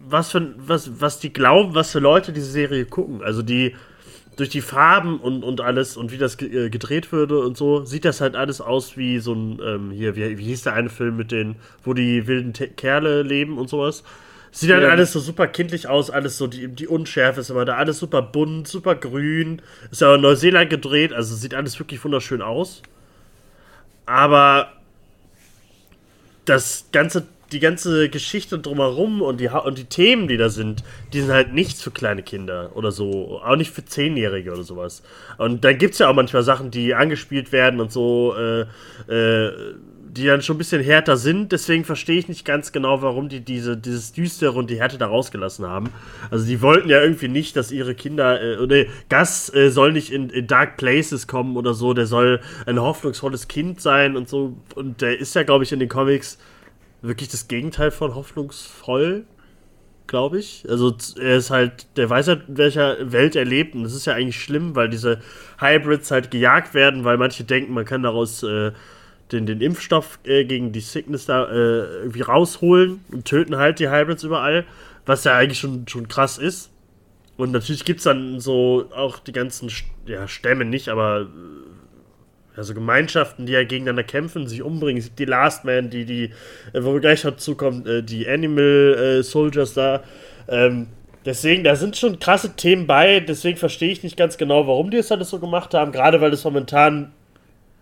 was, für, was, was die glauben, was für Leute diese Serie gucken. Also die durch die Farben und, und alles und wie das äh, gedreht würde und so, sieht das halt alles aus wie so ein, ähm, hier, wie, wie hieß der eine Film mit den, wo die wilden Te Kerle leben und sowas. Sieht halt ja. alles so super kindlich aus, alles so, die, die Unschärfe ist immer da, alles super bunt, super grün. Ist ja in Neuseeland gedreht, also sieht alles wirklich wunderschön aus. Aber das ganze die ganze Geschichte drumherum und die, und die Themen, die da sind, die sind halt nichts für kleine Kinder oder so. Auch nicht für Zehnjährige oder sowas. Und dann gibt es ja auch manchmal Sachen, die angespielt werden und so, äh, äh, die dann schon ein bisschen härter sind. Deswegen verstehe ich nicht ganz genau, warum die diese, dieses Düstere und die Härte da rausgelassen haben. Also die wollten ja irgendwie nicht, dass ihre Kinder, äh, oder Gas äh, soll nicht in, in Dark Places kommen oder so, der soll ein hoffnungsvolles Kind sein und so. Und der ist ja, glaube ich, in den Comics wirklich das Gegenteil von hoffnungsvoll, glaube ich. Also er ist halt, der weiß halt, in welcher Welt er lebt und das ist ja eigentlich schlimm, weil diese Hybrids halt gejagt werden, weil manche denken, man kann daraus äh, den, den Impfstoff äh, gegen die Sickness da äh, irgendwie rausholen und töten halt die Hybrids überall, was ja eigentlich schon, schon krass ist. Und natürlich gibt es dann so auch die ganzen, ja, Stämme nicht, aber also Gemeinschaften, die ja gegeneinander kämpfen, sich umbringen. Es gibt die Last Man, die, die, äh, wo wir gleich dazu kommen, äh, die Animal äh, Soldiers da. Ähm, deswegen, da sind schon krasse Themen bei, deswegen verstehe ich nicht ganz genau, warum die es alles so gemacht haben. Gerade weil es momentan,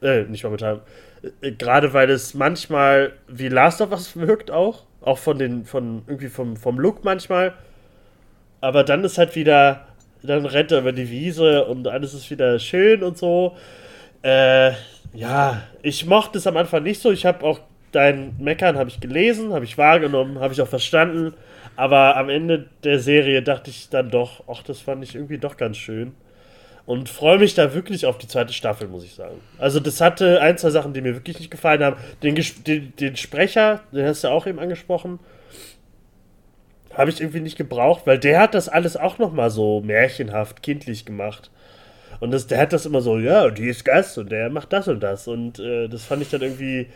äh, nicht momentan, äh, gerade weil es manchmal wie Last of Us wirkt auch. Auch von den, von, irgendwie vom, vom Look manchmal. Aber dann ist halt wieder, dann rennt er über die Wiese und alles ist wieder schön und so. Äh, ja, ich mochte es am Anfang nicht so. Ich habe auch dein Meckern habe ich gelesen, habe ich wahrgenommen, habe ich auch verstanden. Aber am Ende der Serie dachte ich dann doch, ach, das fand ich irgendwie doch ganz schön. Und freue mich da wirklich auf die zweite Staffel, muss ich sagen. Also, das hatte ein, zwei Sachen, die mir wirklich nicht gefallen haben. Den, den, den Sprecher, den hast du auch eben angesprochen, habe ich irgendwie nicht gebraucht, weil der hat das alles auch nochmal so märchenhaft, kindlich gemacht. Und das, der hat das immer so, ja, die ist Gast und der macht das und das. Und äh, das fand ich dann irgendwie,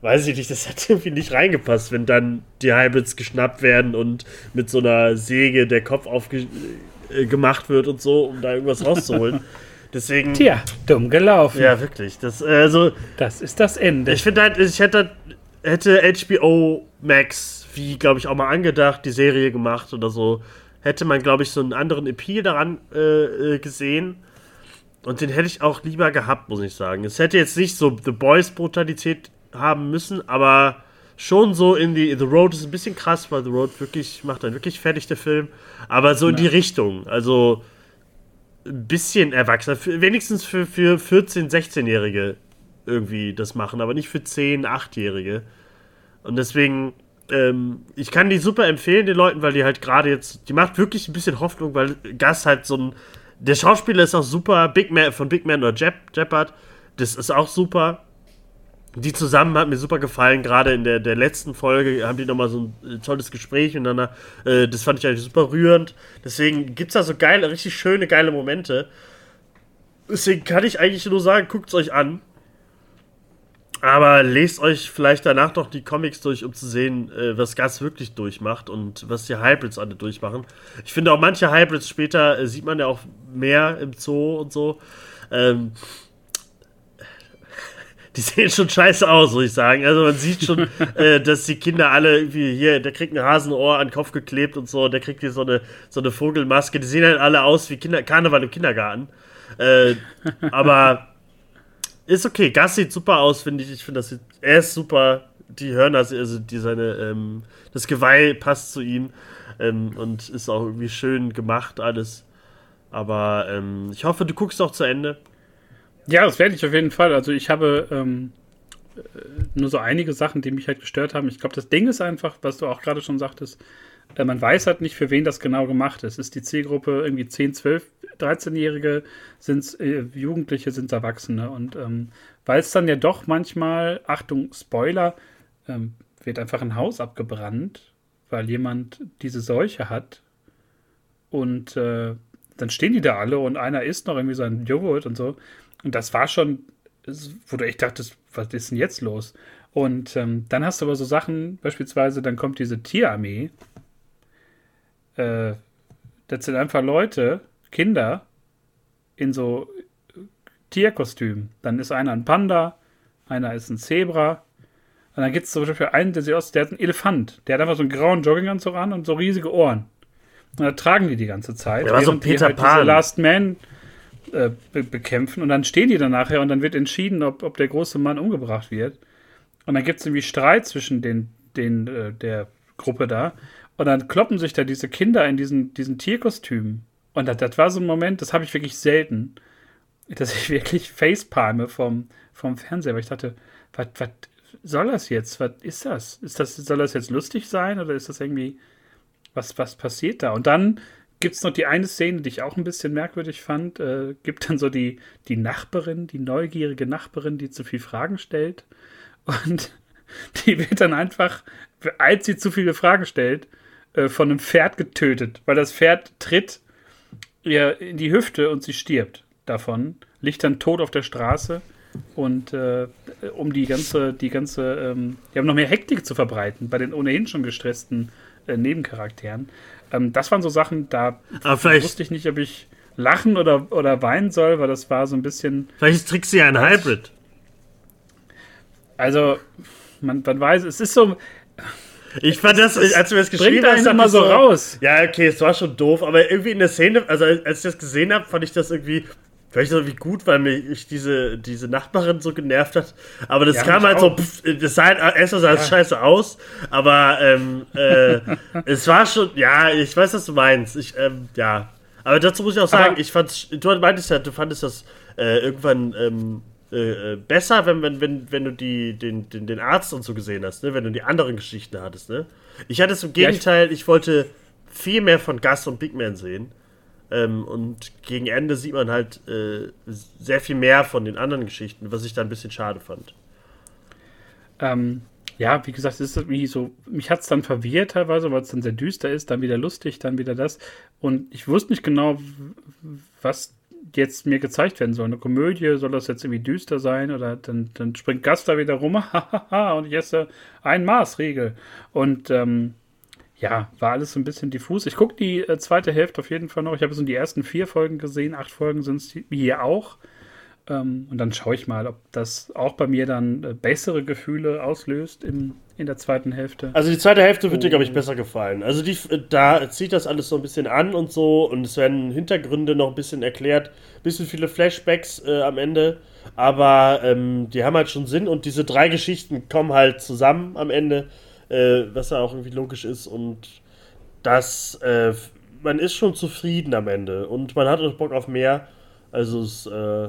weiß ich nicht, das hat irgendwie nicht reingepasst, wenn dann die Hybrids geschnappt werden und mit so einer Säge der Kopf aufgemacht äh, wird und so, um da irgendwas rauszuholen. Deswegen. Tja, dumm gelaufen. Ja, wirklich. Das, also, das ist das Ende. Ich finde halt, ich hätte, hätte HBO Max, wie glaube ich auch mal angedacht, die Serie gemacht oder so, hätte man, glaube ich, so einen anderen Appeal daran äh, äh gesehen und den hätte ich auch lieber gehabt, muss ich sagen. Es hätte jetzt nicht so The Boys-Brutalität haben müssen, aber schon so in die. The Road ist ein bisschen krass, weil The Road wirklich macht dann wirklich fertig, der Film. Aber so in die Richtung. Also ein bisschen erwachsener. Für, wenigstens für, für 14-, 16-Jährige irgendwie das machen, aber nicht für 10-, 8-Jährige. Und deswegen, ähm, ich kann die super empfehlen, den Leuten, weil die halt gerade jetzt, die macht wirklich ein bisschen Hoffnung, weil Gas halt so ein der Schauspieler ist auch super. Big Man, von Big Man oder Jep, Jeppard, das ist auch super. Die zusammen hat mir super gefallen. Gerade in der, der letzten Folge haben die nochmal so ein äh, tolles Gespräch miteinander. Äh, das fand ich eigentlich super rührend. Deswegen gibt es da so geile, richtig schöne, geile Momente. Deswegen kann ich eigentlich nur sagen, guckt es euch an. Aber lest euch vielleicht danach doch die Comics durch, um zu sehen, äh, was Gas wirklich durchmacht und was die Hybrids alle durchmachen. Ich finde auch manche Hybrids später äh, sieht man ja auch mehr im Zoo und so. Ähm, die sehen schon scheiße aus, muss ich sagen. Also man sieht schon, äh, dass die Kinder alle irgendwie hier, der kriegt ein Hasenohr an den Kopf geklebt und so, der kriegt hier so eine, so eine Vogelmaske. Die sehen halt alle aus wie Kinder, Karneval im Kindergarten. Äh, aber ist okay. Gas sieht super aus, finde ich. Ich finde, er ist super. Die Hörner, also die seine, ähm, das Geweih passt zu ihm ähm, und ist auch irgendwie schön gemacht alles. Aber ähm, ich hoffe, du guckst auch zu Ende. Ja, das werde ich auf jeden Fall. Also ich habe ähm, äh, nur so einige Sachen, die mich halt gestört haben. Ich glaube, das Ding ist einfach, was du auch gerade schon sagtest, äh, man weiß halt nicht, für wen das genau gemacht ist. Ist die Zielgruppe irgendwie 10, 12, 13-Jährige, sind es äh, Jugendliche, sind es Erwachsene. Und ähm, weil es dann ja doch manchmal, Achtung, Spoiler, ähm, wird einfach ein Haus abgebrannt, weil jemand diese Seuche hat. Und äh, dann stehen die da alle und einer isst noch irgendwie seinen Joghurt und so. Und das war schon, wo du echt dachtest, was ist denn jetzt los? Und ähm, dann hast du aber so Sachen, beispielsweise, dann kommt diese Tierarmee äh, das sind einfach Leute, Kinder, in so Tierkostümen. Dann ist einer ein Panda, einer ist ein Zebra. Und dann gibt es zum Beispiel einen, der sieht aus, der hat einen Elefant. Der hat einfach so einen grauen Jogginganzug an und so riesige Ohren. Und da tragen die die ganze Zeit. Der war so ein Peter halt Pan. Last Man äh, be bekämpfen. Und dann stehen die dann nachher und dann wird entschieden, ob, ob der große Mann umgebracht wird. Und dann gibt es irgendwie Streit zwischen den den, äh, der Gruppe da. Und dann kloppen sich da diese Kinder in diesen, diesen Tierkostümen. Und das, das war so ein Moment, das habe ich wirklich selten, dass ich wirklich facepalme vom, vom Fernseher, weil ich dachte, was soll das jetzt? Was ist das? Ist das? Soll das jetzt lustig sein oder ist das irgendwie, was, was passiert da? Und dann gibt es noch die eine Szene, die ich auch ein bisschen merkwürdig fand. Äh, gibt dann so die, die Nachbarin, die neugierige Nachbarin, die zu viele Fragen stellt. Und die wird dann einfach, als sie zu viele Fragen stellt, äh, von einem Pferd getötet, weil das Pferd tritt ihr in die Hüfte und sie stirbt davon, liegt dann tot auf der Straße und äh, um die ganze, die ganze, ähm, die haben noch mehr Hektik zu verbreiten bei den ohnehin schon gestressten äh, Nebencharakteren. Ähm, das waren so Sachen, da wusste ich nicht, ob ich lachen oder, oder weinen soll, weil das war so ein bisschen. Vielleicht trickst du ja ein Hybrid. Also, man, man weiß, es ist so. Ich fand das, als du das geschrieben hast, immer so raus. Ja, okay, es war schon doof, aber irgendwie in der Szene, also als ich das gesehen habe, fand ich das irgendwie vielleicht irgendwie gut, weil mich diese, diese Nachbarin so genervt hat. Aber das ja, kam halt auch. so, pff, das sah halt erstmal sah ja. scheiße aus, aber ähm, äh, es war schon, ja, ich weiß, was du meinst. Ich, ähm, ja. Aber dazu muss ich auch sagen, aber ich fand's, du meintest ja, du fandest das äh, irgendwann ähm, äh, besser, wenn, wenn, wenn, wenn du die, den, den, den Arzt und so gesehen hast, ne? wenn du die anderen Geschichten hattest. Ne? Ich hatte es im Gegenteil, ja, ich, ich, wollte viel mehr von Gus und Big Man sehen. Ähm, und gegen Ende sieht man halt äh, sehr viel mehr von den anderen Geschichten, was ich da ein bisschen schade fand. Ähm, ja, wie gesagt, es ist wie so, mich hat es dann verwirrt teilweise, weil es dann sehr düster ist, dann wieder lustig, dann wieder das. Und ich wusste nicht genau, was jetzt mir gezeigt werden soll. Eine Komödie, soll das jetzt irgendwie düster sein oder dann, dann springt Gast da wieder rum, und ich esse ein Maßregel. Und ähm, ja, war alles so ein bisschen diffus. Ich gucke die äh, zweite Hälfte auf jeden Fall noch. Ich habe so die ersten vier Folgen gesehen, acht Folgen sind es hier auch. Ähm, und dann schaue ich mal, ob das auch bei mir dann äh, bessere Gefühle auslöst im, in der zweiten Hälfte. Also die zweite Hälfte wird oh. dir, glaube ich, besser gefallen. Also die, äh, da zieht das alles so ein bisschen an und so und es werden Hintergründe noch ein bisschen erklärt. Bisschen viele Flashbacks äh, am Ende. Aber ähm, die haben halt schon Sinn und diese drei Geschichten kommen halt zusammen am Ende, äh, was ja auch irgendwie logisch ist und das, äh, man ist schon zufrieden am Ende und man hat auch Bock auf mehr. Also es äh,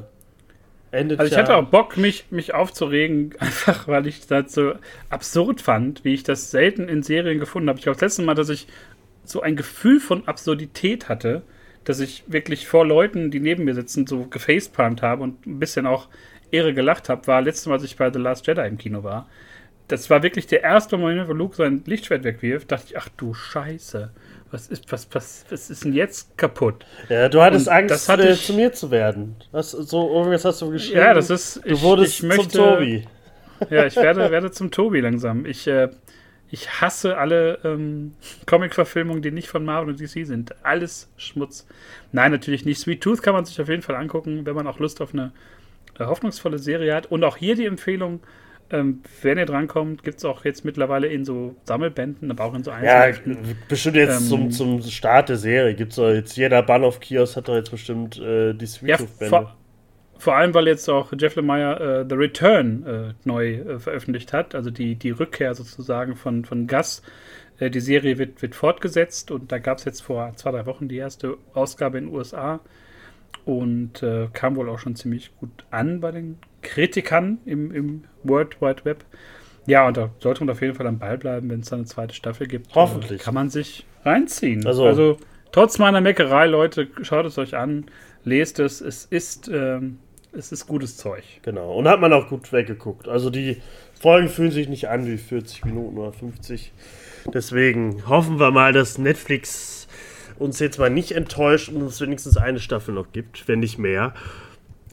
endet Also ich ja hatte auch Bock, mich, mich aufzuregen, einfach weil ich das so absurd fand, wie ich das selten in Serien gefunden habe. Ich glaube, das letzte Mal, dass ich so ein Gefühl von Absurdität hatte, dass ich wirklich vor Leuten, die neben mir sitzen, so gefacepalmt habe und ein bisschen auch Ehre gelacht habe, war letztes Mal, als ich bei The Last Jedi im Kino war. Das war wirklich der erste Moment, wo Luke sein Lichtschwert wegwirft, dachte ich, ach du Scheiße was ist, was, was, was ist denn jetzt kaputt? Ja, du hattest und Angst, hatte äh, ich, zu mir zu werden. Was, so, irgendwas hast du geschrieben. Ja, das ist. Du wurdest ich möchte, zum Tobi. Ja, ich werde, werde zum Tobi langsam. Ich, äh, ich hasse alle ähm, Comic-Verfilmungen, die nicht von Marvel und DC sind. Alles Schmutz. Nein, natürlich nicht. Sweet Tooth kann man sich auf jeden Fall angucken, wenn man auch Lust auf eine äh, hoffnungsvolle Serie hat. Und auch hier die Empfehlung, ähm, wenn ihr drankommt, gibt es auch jetzt mittlerweile in so Sammelbänden, aber auch in so Einzelheften. Ja, bestimmt jetzt ähm, zum, zum Start der Serie gibt es jetzt jeder Bahnhof-Kiosk hat doch jetzt bestimmt äh, die Sweet ja, vor, vor, allem, weil jetzt auch Jeff Lemire äh, The Return äh, neu äh, veröffentlicht hat, also die, die Rückkehr sozusagen von, von Gus. Äh, die Serie wird, wird fortgesetzt und da gab es jetzt vor zwei, drei Wochen die erste Ausgabe in den USA und äh, kam wohl auch schon ziemlich gut an bei den Kritikern im, im World Wide Web. Ja, und da sollte man auf jeden Fall am Ball bleiben, wenn es dann eine zweite Staffel gibt. Hoffentlich. Kann man sich reinziehen. Also, also trotz meiner Meckerei, Leute, schaut es euch an, lest es. Es ist, ähm, es ist gutes Zeug. Genau. Und hat man auch gut weggeguckt. Also die Folgen fühlen sich nicht an wie 40 Minuten oder 50. Deswegen hoffen wir mal, dass Netflix uns jetzt mal nicht enttäuscht und uns wenigstens eine Staffel noch gibt, wenn nicht mehr.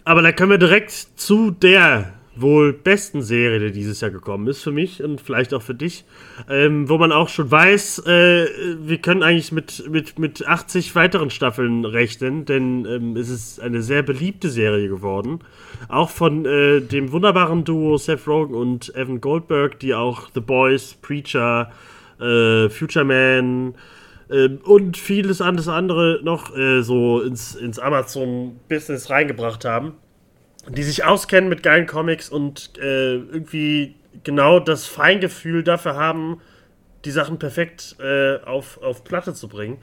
Aber da können wir direkt zu der wohl besten Serie, die dieses Jahr gekommen ist, für mich und vielleicht auch für dich, ähm, wo man auch schon weiß, äh, wir können eigentlich mit, mit, mit 80 weiteren Staffeln rechnen, denn ähm, es ist eine sehr beliebte Serie geworden. Auch von äh, dem wunderbaren Duo Seth Rogen und Evan Goldberg, die auch The Boys, Preacher, äh, Future Man, ähm, und vieles anderes andere noch äh, so ins, ins Amazon-Business reingebracht haben. Die sich auskennen mit geilen Comics und äh, irgendwie genau das Feingefühl dafür haben, die Sachen perfekt äh, auf, auf Platte zu bringen.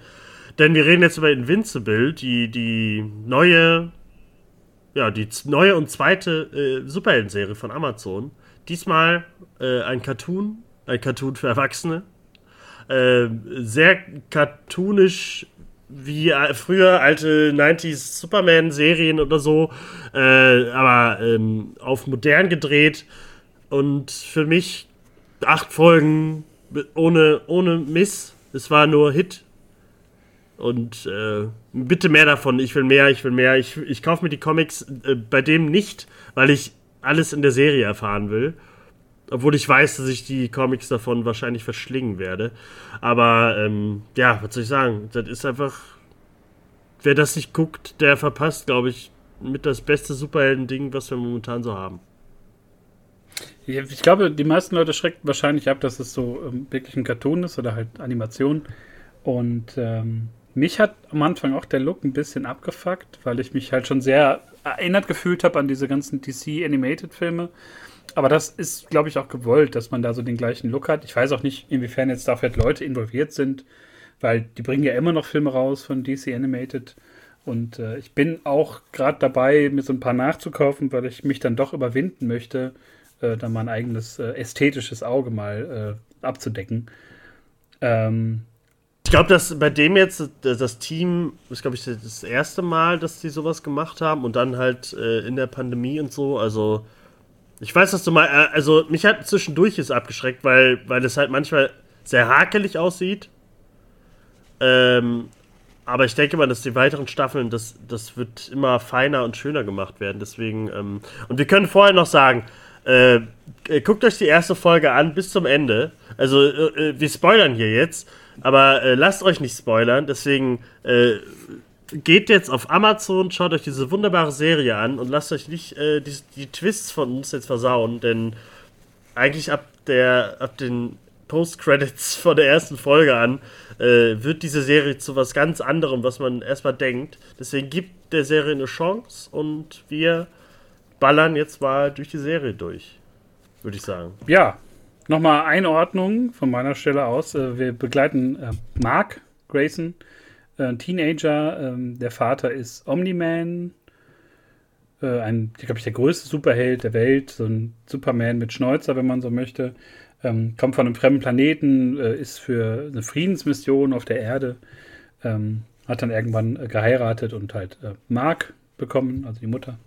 Denn wir reden jetzt über Invincible, die, die neue, ja, die neue und zweite äh, Superhelden-Serie von Amazon. Diesmal äh, ein Cartoon, ein Cartoon für Erwachsene. Äh, sehr cartoonisch wie äh, früher alte 90s Superman-Serien oder so, äh, aber ähm, auf modern gedreht und für mich acht Folgen ohne, ohne Miss. Es war nur Hit. Und äh, bitte mehr davon. Ich will mehr, ich will mehr. Ich, ich kaufe mir die Comics äh, bei dem nicht, weil ich alles in der Serie erfahren will. Obwohl ich weiß, dass ich die Comics davon wahrscheinlich verschlingen werde. Aber ähm, ja, was soll ich sagen? Das ist einfach. Wer das nicht guckt, der verpasst, glaube ich, mit das beste Superhelden-Ding, was wir momentan so haben. Ich glaube, die meisten Leute schrecken wahrscheinlich ab, dass es so ähm, wirklich ein Cartoon ist oder halt Animation. Und ähm, mich hat am Anfang auch der Look ein bisschen abgefuckt, weil ich mich halt schon sehr erinnert gefühlt habe an diese ganzen DC Animated Filme. Aber das ist, glaube ich, auch gewollt, dass man da so den gleichen Look hat. Ich weiß auch nicht, inwiefern jetzt dafür Leute involviert sind, weil die bringen ja immer noch Filme raus von DC Animated. Und äh, ich bin auch gerade dabei, mir so ein paar nachzukaufen, weil ich mich dann doch überwinden möchte, äh, da mal ein eigenes äh, ästhetisches Auge mal äh, abzudecken. Ähm, ich glaube, dass bei dem jetzt das Team, ist glaube ich das erste Mal, dass die sowas gemacht haben und dann halt äh, in der Pandemie und so. Also ich weiß, dass du mal, äh, also mich hat zwischendurch es abgeschreckt, weil weil es halt manchmal sehr hakelig aussieht. Ähm, aber ich denke mal, dass die weiteren Staffeln, das, das wird immer feiner und schöner gemacht werden. Deswegen, ähm, und wir können vorher noch sagen, äh, äh, guckt euch die erste Folge an bis zum Ende. Also, äh, äh wir spoilern hier jetzt, aber äh, lasst euch nicht spoilern. Deswegen äh, geht jetzt auf Amazon, schaut euch diese wunderbare Serie an und lasst euch nicht die, die, Twists von uns jetzt versauen, denn eigentlich ab, der, ab den Post-Credits von der ersten Folge an wird diese Serie zu was ganz anderem, was man erstmal denkt. Deswegen gibt der Serie eine Chance und wir ballern jetzt mal durch die Serie durch, würde ich sagen. Ja, nochmal Einordnung von meiner Stelle aus. Äh, wir begleiten äh, Mark Grayson, äh, Teenager. Ähm, der Vater ist Omni-Man, ein, glaube ich, der größte Superheld der Welt, so ein Superman mit Schnäuzer, wenn man so möchte. Ähm, kommt von einem fremden Planeten, ist für eine Friedensmission auf der Erde, ähm, hat dann irgendwann geheiratet und halt Mark bekommen, also die Mutter.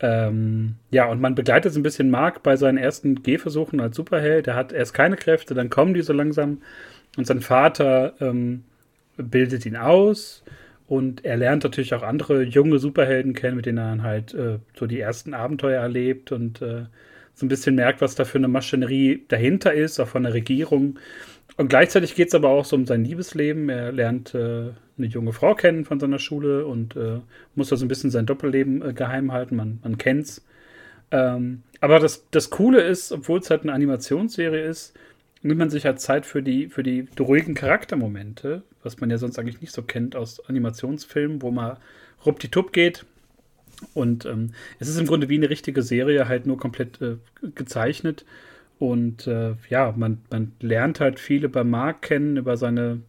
Ähm, ja, und man begleitet so ein bisschen Mark bei seinen ersten Gehversuchen als Superheld. Er hat erst keine Kräfte, dann kommen die so langsam. Und sein Vater ähm, bildet ihn aus. Und er lernt natürlich auch andere junge Superhelden kennen, mit denen er dann halt äh, so die ersten Abenteuer erlebt und äh, so ein bisschen merkt, was da für eine Maschinerie dahinter ist, auch von der Regierung. Und gleichzeitig geht es aber auch so um sein Liebesleben. Er lernt äh, eine junge Frau kennen von seiner Schule und äh, muss da so ein bisschen sein Doppelleben äh, geheim halten. Man, man kennt's. Ähm, aber das, das Coole ist, obwohl es halt eine Animationsserie ist, nimmt man sich halt Zeit für die, für die ruhigen Charaktermomente, was man ja sonst eigentlich nicht so kennt aus Animationsfilmen, wo man ruppditupp geht. Und ähm, es ist im Grunde wie eine richtige Serie, halt nur komplett äh, gezeichnet. Und äh, ja, man, man lernt halt viel über Mark kennen, über seine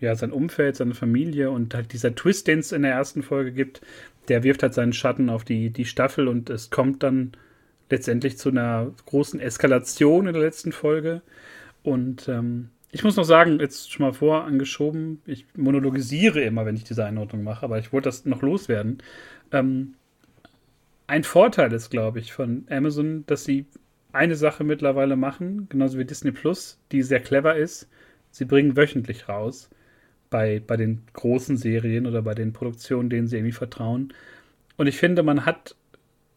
ja, sein Umfeld, seine Familie und halt dieser Twist, den es in der ersten Folge gibt, der wirft halt seinen Schatten auf die, die Staffel und es kommt dann letztendlich zu einer großen Eskalation in der letzten Folge. Und ähm, ich muss noch sagen, jetzt schon mal vorangeschoben, ich monologisiere immer, wenn ich diese Einordnung mache, aber ich wollte das noch loswerden. Ähm, ein Vorteil ist, glaube ich, von Amazon, dass sie eine Sache mittlerweile machen, genauso wie Disney Plus, die sehr clever ist. Sie bringen wöchentlich raus bei, bei den großen Serien oder bei den Produktionen, denen sie irgendwie vertrauen. Und ich finde, man hat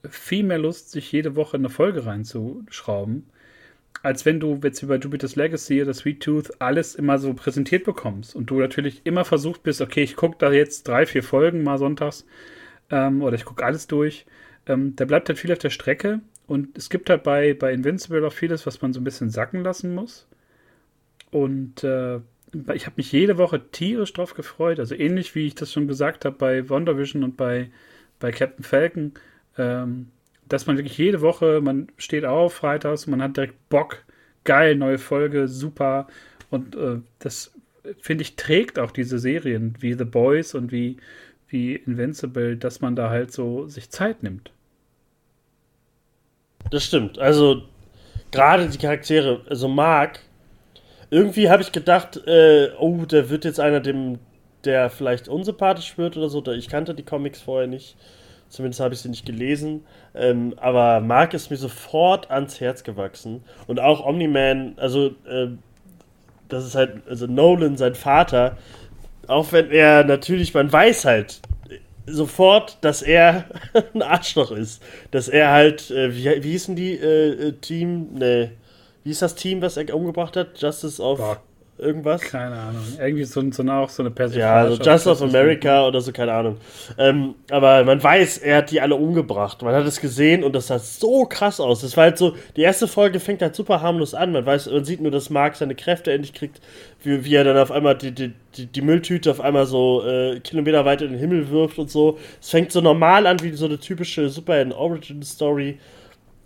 viel mehr Lust, sich jede Woche eine Folge reinzuschrauben, als wenn du jetzt wie bei Jupiter's Legacy oder Sweet Tooth alles immer so präsentiert bekommst und du natürlich immer versucht bist, okay, ich gucke da jetzt drei, vier Folgen mal sonntags ähm, oder ich gucke alles durch. Ähm, da bleibt halt viel auf der Strecke und es gibt halt bei, bei Invincible auch vieles, was man so ein bisschen sacken lassen muss. Und äh, ich habe mich jede Woche tierisch drauf gefreut. Also ähnlich wie ich das schon gesagt habe bei WandaVision und bei, bei Captain Falcon. Ähm, dass man wirklich jede Woche, man steht auf freitags, man hat direkt Bock, geil, neue Folge, super. Und äh, das, finde ich, trägt auch diese Serien wie The Boys und wie, wie Invincible, dass man da halt so sich Zeit nimmt. Das stimmt. Also, gerade die Charaktere, also Mark, irgendwie habe ich gedacht, äh, oh, der wird jetzt einer, dem, der vielleicht unsympathisch wird oder so. Ich kannte die Comics vorher nicht. Zumindest habe ich sie nicht gelesen. Ähm, aber Mark ist mir sofort ans Herz gewachsen. Und auch Omni-Man, also, äh, das ist halt, also Nolan, sein Vater, auch wenn er natürlich, man weiß halt sofort, dass er ein Arschloch ist. Dass er halt, äh, wie, wie hießen die äh, äh Team, ne, wie ist das Team, was er umgebracht hat? Justice of. Boah, irgendwas? Keine Ahnung. Irgendwie so, so auch so eine Persiflage. Ja, also Just of America oder so, keine Ahnung. Ähm, aber man weiß, er hat die alle umgebracht. Man hat es gesehen und das sah so krass aus. Das war halt so, die erste Folge fängt halt super harmlos an. Man weiß, man sieht nur, dass Mark seine Kräfte endlich kriegt, wie, wie er dann auf einmal die, die, die, die Mülltüte auf einmal so äh, kilometerweit in den Himmel wirft und so. Es fängt so normal an wie so eine typische Superhelden-Origin-Story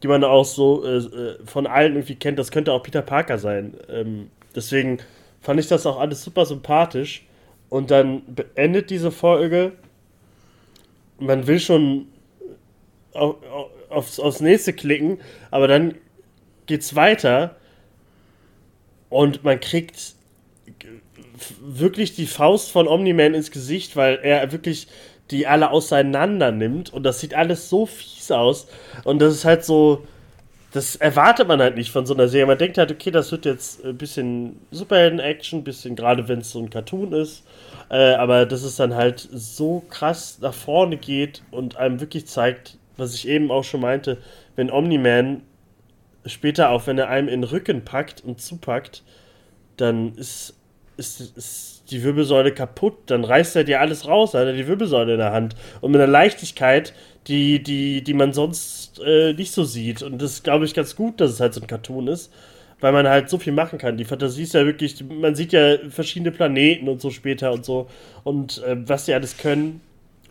die man auch so äh, äh von allen irgendwie kennt. Das könnte auch Peter Parker sein. Ähm, deswegen fand ich das auch alles super sympathisch. Und dann beendet diese Folge. Man will schon auf, aufs, aufs nächste klicken, aber dann geht's weiter und man kriegt wirklich die Faust von Omni-Man ins Gesicht, weil er wirklich die alle auseinander nimmt und das sieht alles so fies aus und das ist halt so das erwartet man halt nicht von so einer Serie. Man denkt halt, okay, das wird jetzt ein bisschen Superhelden-Action, bisschen gerade wenn es so ein Cartoon ist. Äh, aber dass es dann halt so krass nach vorne geht und einem wirklich zeigt, was ich eben auch schon meinte, wenn Omni-Man später auch, wenn er einem in den Rücken packt und zupackt, dann ist, ist, ist die Wirbelsäule kaputt, dann reißt er dir alles raus, hat er die Wirbelsäule in der Hand. Und mit einer Leichtigkeit, die, die, die man sonst äh, nicht so sieht. Und das glaube ich, ganz gut, dass es halt so ein Cartoon ist, weil man halt so viel machen kann. Die Fantasie ist ja wirklich, man sieht ja verschiedene Planeten und so später und so und äh, was die alles können.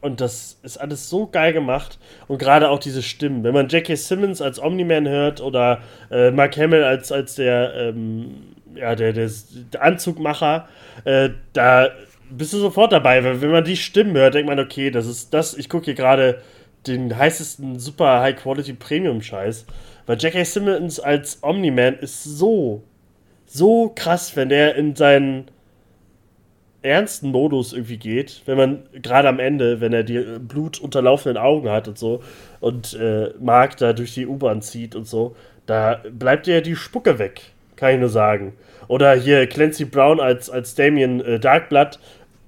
Und das ist alles so geil gemacht. Und gerade auch diese Stimmen. Wenn man J.K. Simmons als Omni-Man hört oder äh, Mark Hamill als, als der, ähm, ja, der, der, Anzugmacher, äh, da bist du sofort dabei. Weil wenn man die Stimmen hört, denkt man, okay, das ist das, ich gucke hier gerade den heißesten super High-Quality Premium-Scheiß. Weil J.K. Simmons als Omni-Man ist so, so krass, wenn der in seinen ernsten Modus irgendwie geht, wenn man gerade am Ende, wenn er die blutunterlaufenden Augen hat und so und äh, Mark da durch die U-Bahn zieht und so, da bleibt ja die Spucke weg, kann ich nur sagen. Oder hier Clancy Brown als, als Damien äh, Darkblood,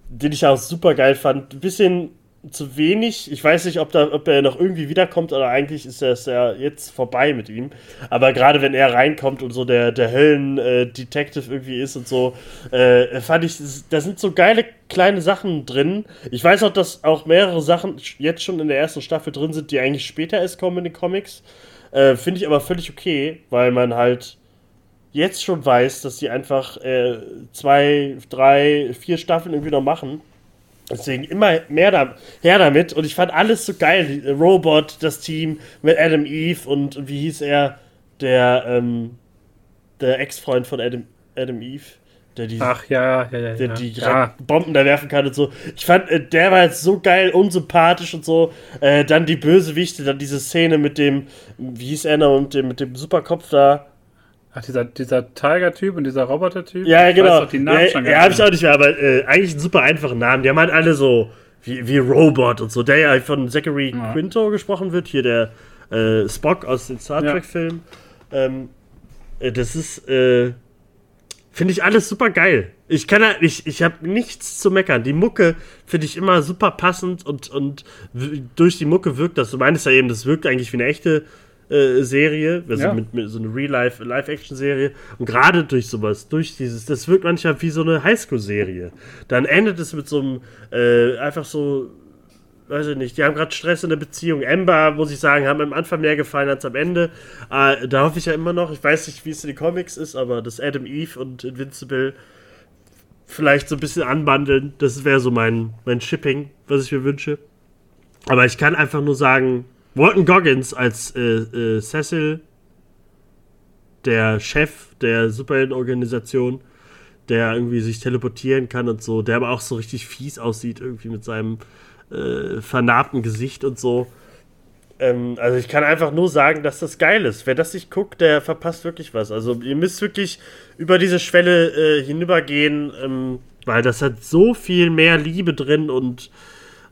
den ich auch super geil fand. Ein bisschen zu wenig. Ich weiß nicht, ob, da, ob er noch irgendwie wiederkommt oder eigentlich ist das ja jetzt vorbei mit ihm. Aber gerade wenn er reinkommt und so der, der Höllen-Detective äh, irgendwie ist und so, äh, fand ich, da sind so geile kleine Sachen drin. Ich weiß auch, dass auch mehrere Sachen jetzt schon in der ersten Staffel drin sind, die eigentlich später erst kommen in den Comics. Äh, Finde ich aber völlig okay, weil man halt jetzt schon weiß, dass die einfach äh, zwei, drei, vier Staffeln irgendwie noch machen Deswegen immer mehr da, her damit. Und ich fand alles so geil. Robot, das Team mit Adam Eve und, wie hieß er? Der, ähm, der Ex-Freund von Adam, Adam Eve. Der die, Ach ja, ja, ja. Der die ja. Bomben da werfen kann und so. Ich fand, äh, der war jetzt so geil, unsympathisch und so. Äh, dann die Bösewichte, dann diese Szene mit dem, wie hieß er noch, mit dem, mit dem Superkopf da. Ach, dieser, dieser Tiger-Typ und dieser Roboter-Typ? Ja, genau. Die Namen ja, ja habe ich auch nicht mehr, aber äh, eigentlich einen super einfachen Namen. Die haben halt alle so wie, wie Robot und so. Der ja von Zachary ja. Quinto gesprochen wird, hier der äh, Spock aus den Star Trek-Filmen. Ähm, äh, das ist, äh, finde ich alles super geil. Ich kann halt, ich, ich habe nichts zu meckern. Die Mucke finde ich immer super passend und, und durch die Mucke wirkt das. Du meinst ja eben, das wirkt eigentlich wie eine echte äh, Serie, also ja. mit, mit, so eine Real-Life, Live-Action-Serie. Und gerade durch sowas, durch dieses, das wirkt manchmal wie so eine Highschool-Serie. Dann endet es mit so einem, äh, einfach so, weiß ich nicht, die haben gerade Stress in der Beziehung. Ember, muss ich sagen, haben am Anfang mehr gefallen als am Ende. Äh, da hoffe ich ja immer noch, ich weiß nicht, wie es in den Comics ist, aber das Adam Eve und Invincible vielleicht so ein bisschen anbandeln, das wäre so mein, mein Shipping, was ich mir wünsche. Aber ich kann einfach nur sagen, Walton Goggins als äh, äh, Cecil, der Chef der Superheldenorganisation, der irgendwie sich teleportieren kann und so, der aber auch so richtig fies aussieht, irgendwie mit seinem äh, vernarbten Gesicht und so. Ähm, also ich kann einfach nur sagen, dass das geil ist. Wer das nicht guckt, der verpasst wirklich was. Also ihr müsst wirklich über diese Schwelle äh, hinübergehen, ähm, weil das hat so viel mehr Liebe drin und,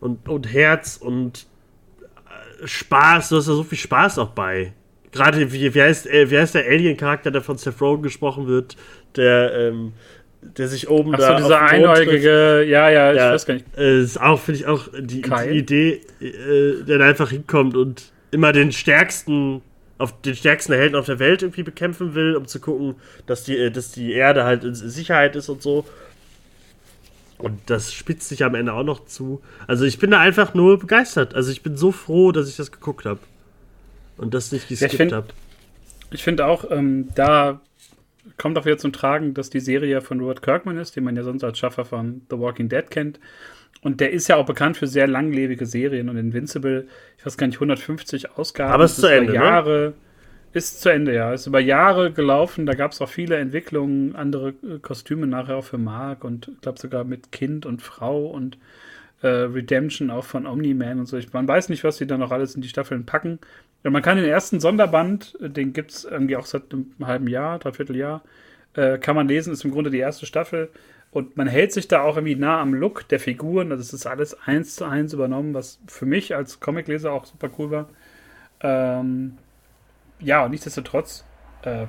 und, und Herz und Spaß. Du hast da so viel Spaß auch bei. Gerade, wie, wie, heißt, äh, wie heißt der Alien-Charakter, der von Seth Rogen gesprochen wird, der ähm, der sich oben Ach so, da dieser einäugige, ja, ja, ich ja, weiß gar nicht. Äh, ist auch, finde ich auch die, die Idee, äh, der da einfach hinkommt und immer den stärksten, auf den stärksten Helden auf der Welt irgendwie bekämpfen will, um zu gucken, dass die, äh, dass die Erde halt in Sicherheit ist und so. Und das spitzt sich am Ende auch noch zu. Also ich bin da einfach nur begeistert. Also ich bin so froh, dass ich das geguckt habe. Und das nicht geskippt ja, habe. Ich finde auch, ähm, da kommt auch wieder zum Tragen, dass die Serie von Robert Kirkman ist, den man ja sonst als Schaffer von The Walking Dead kennt. Und der ist ja auch bekannt für sehr langlebige Serien und Invincible, ich weiß gar nicht, 150 Ausgaben. Aber es ist zu Ende, ne? Jahre, ne? Ist zu Ende, ja. Ist über Jahre gelaufen. Da gab es auch viele Entwicklungen, andere äh, Kostüme nachher auch für Mark und ich glaube sogar mit Kind und Frau und äh, Redemption auch von Omni-Man und so. Ich, man weiß nicht, was sie da noch alles in die Staffeln packen. Ja, man kann den ersten Sonderband, äh, den gibt es irgendwie auch seit einem halben Jahr, dreiviertel Jahr, äh, kann man lesen, ist im Grunde die erste Staffel. Und man hält sich da auch irgendwie nah am Look der Figuren. Also es ist alles eins zu eins übernommen, was für mich als Comicleser auch super cool war. Ähm, ja, und nichtsdestotrotz, äh,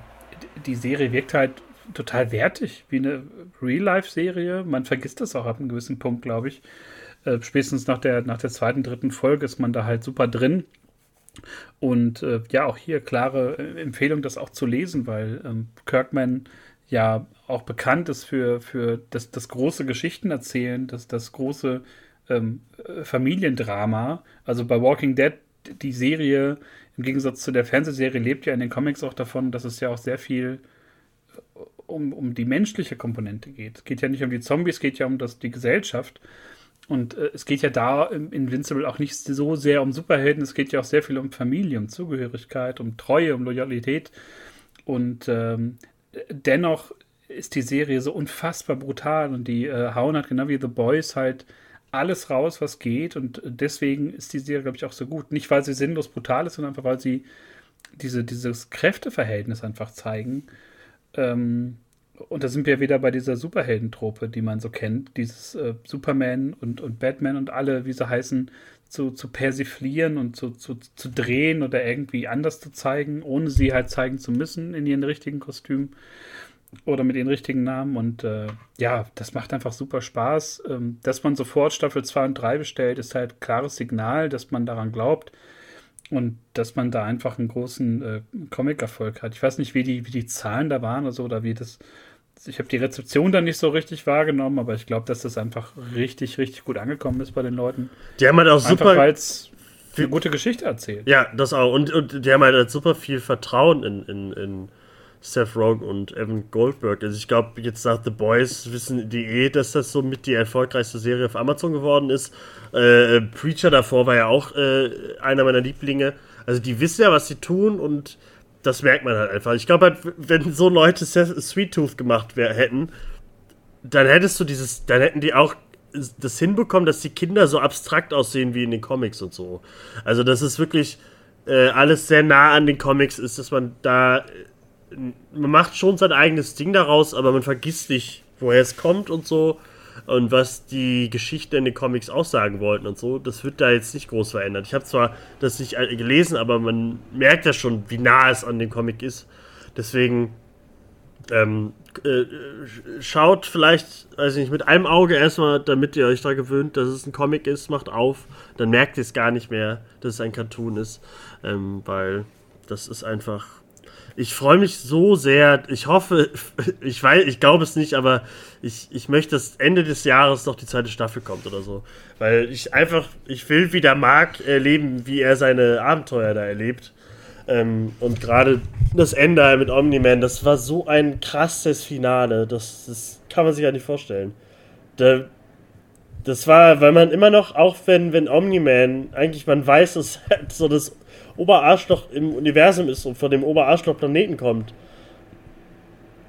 die Serie wirkt halt total wertig, wie eine Real-Life-Serie. Man vergisst das auch ab einem gewissen Punkt, glaube ich. Äh, spätestens nach der, nach der zweiten, dritten Folge ist man da halt super drin. Und äh, ja, auch hier klare äh, Empfehlung, das auch zu lesen, weil ähm, Kirkman ja auch bekannt ist für, für das, das große Geschichtenerzählen, das, das große ähm, äh, Familiendrama. Also bei Walking Dead, die Serie, im Gegensatz zu der Fernsehserie, lebt ja in den Comics auch davon, dass es ja auch sehr viel äh, um, um die menschliche Komponente geht. Es geht ja nicht um die Zombies, es geht ja um das, die Gesellschaft. Und äh, es geht ja da im Invincible auch nicht so sehr um Superhelden, es geht ja auch sehr viel um Familie, um Zugehörigkeit, um Treue, um Loyalität. Und ähm, dennoch ist die Serie so unfassbar brutal und die äh, hauen halt genau wie The Boys halt alles raus, was geht. Und deswegen ist die Serie, glaube ich, auch so gut. Nicht, weil sie sinnlos brutal ist, sondern einfach, weil sie diese, dieses Kräfteverhältnis einfach zeigen. Ähm, und da sind wir wieder bei dieser Superheldentrope, die man so kennt, dieses äh, Superman und, und Batman und alle, wie sie heißen, zu, zu persiflieren und zu, zu, zu drehen oder irgendwie anders zu zeigen, ohne sie halt zeigen zu müssen in ihren richtigen Kostümen oder mit ihren richtigen Namen. Und äh, ja, das macht einfach super Spaß. Ähm, dass man sofort Staffel 2 und 3 bestellt, ist halt klares Signal, dass man daran glaubt und dass man da einfach einen großen äh, Comic-Erfolg hat. Ich weiß nicht, wie die, wie die Zahlen da waren oder so, oder wie das. Ich habe die Rezeption da nicht so richtig wahrgenommen, aber ich glaube, dass das einfach richtig, richtig gut angekommen ist bei den Leuten. Die haben halt auch einfach, super. Weil es eine gute Geschichte erzählt. Ja, das auch. Und, und die haben halt super viel Vertrauen in, in, in Seth Rogen und Evan Goldberg. Also ich glaube, jetzt nach The Boys wissen die eh, dass das so mit die erfolgreichste Serie auf Amazon geworden ist. Äh, Preacher davor war ja auch äh, einer meiner Lieblinge. Also die wissen ja, was sie tun und das merkt man halt einfach. Ich glaube halt, wenn so Leute Sweet Tooth gemacht wär, hätten, dann hättest du dieses, dann hätten die auch das hinbekommen, dass die Kinder so abstrakt aussehen wie in den Comics und so. Also das ist wirklich äh, alles sehr nah an den Comics ist, dass man da man macht schon sein eigenes Ding daraus, aber man vergisst nicht, woher es kommt und so. Und was die Geschichte in den Comics aussagen wollten und so, das wird da jetzt nicht groß verändert. Ich habe zwar das nicht gelesen, aber man merkt ja schon, wie nah es an dem Comic ist. Deswegen ähm, äh, schaut vielleicht, weiß ich nicht, mit einem Auge erstmal, damit ihr euch da gewöhnt, dass es ein Comic ist, macht auf. Dann merkt ihr es gar nicht mehr, dass es ein Cartoon ist, ähm, weil das ist einfach ich freue mich so sehr. Ich hoffe, ich weiß, ich glaube es nicht, aber ich, ich möchte, dass Ende des Jahres noch die zweite Staffel kommt oder so. Weil ich einfach, ich will wieder Mark erleben, wie er seine Abenteuer da erlebt. Ähm, und gerade das Ende mit Omni-Man, das war so ein krasses Finale. Das, das kann man sich ja nicht vorstellen. Da, das war, weil man immer noch, auch wenn, wenn Omni-Man, eigentlich man weiß, dass so das Oberarschloch im Universum ist und von dem Oberarschloch-Planeten kommt,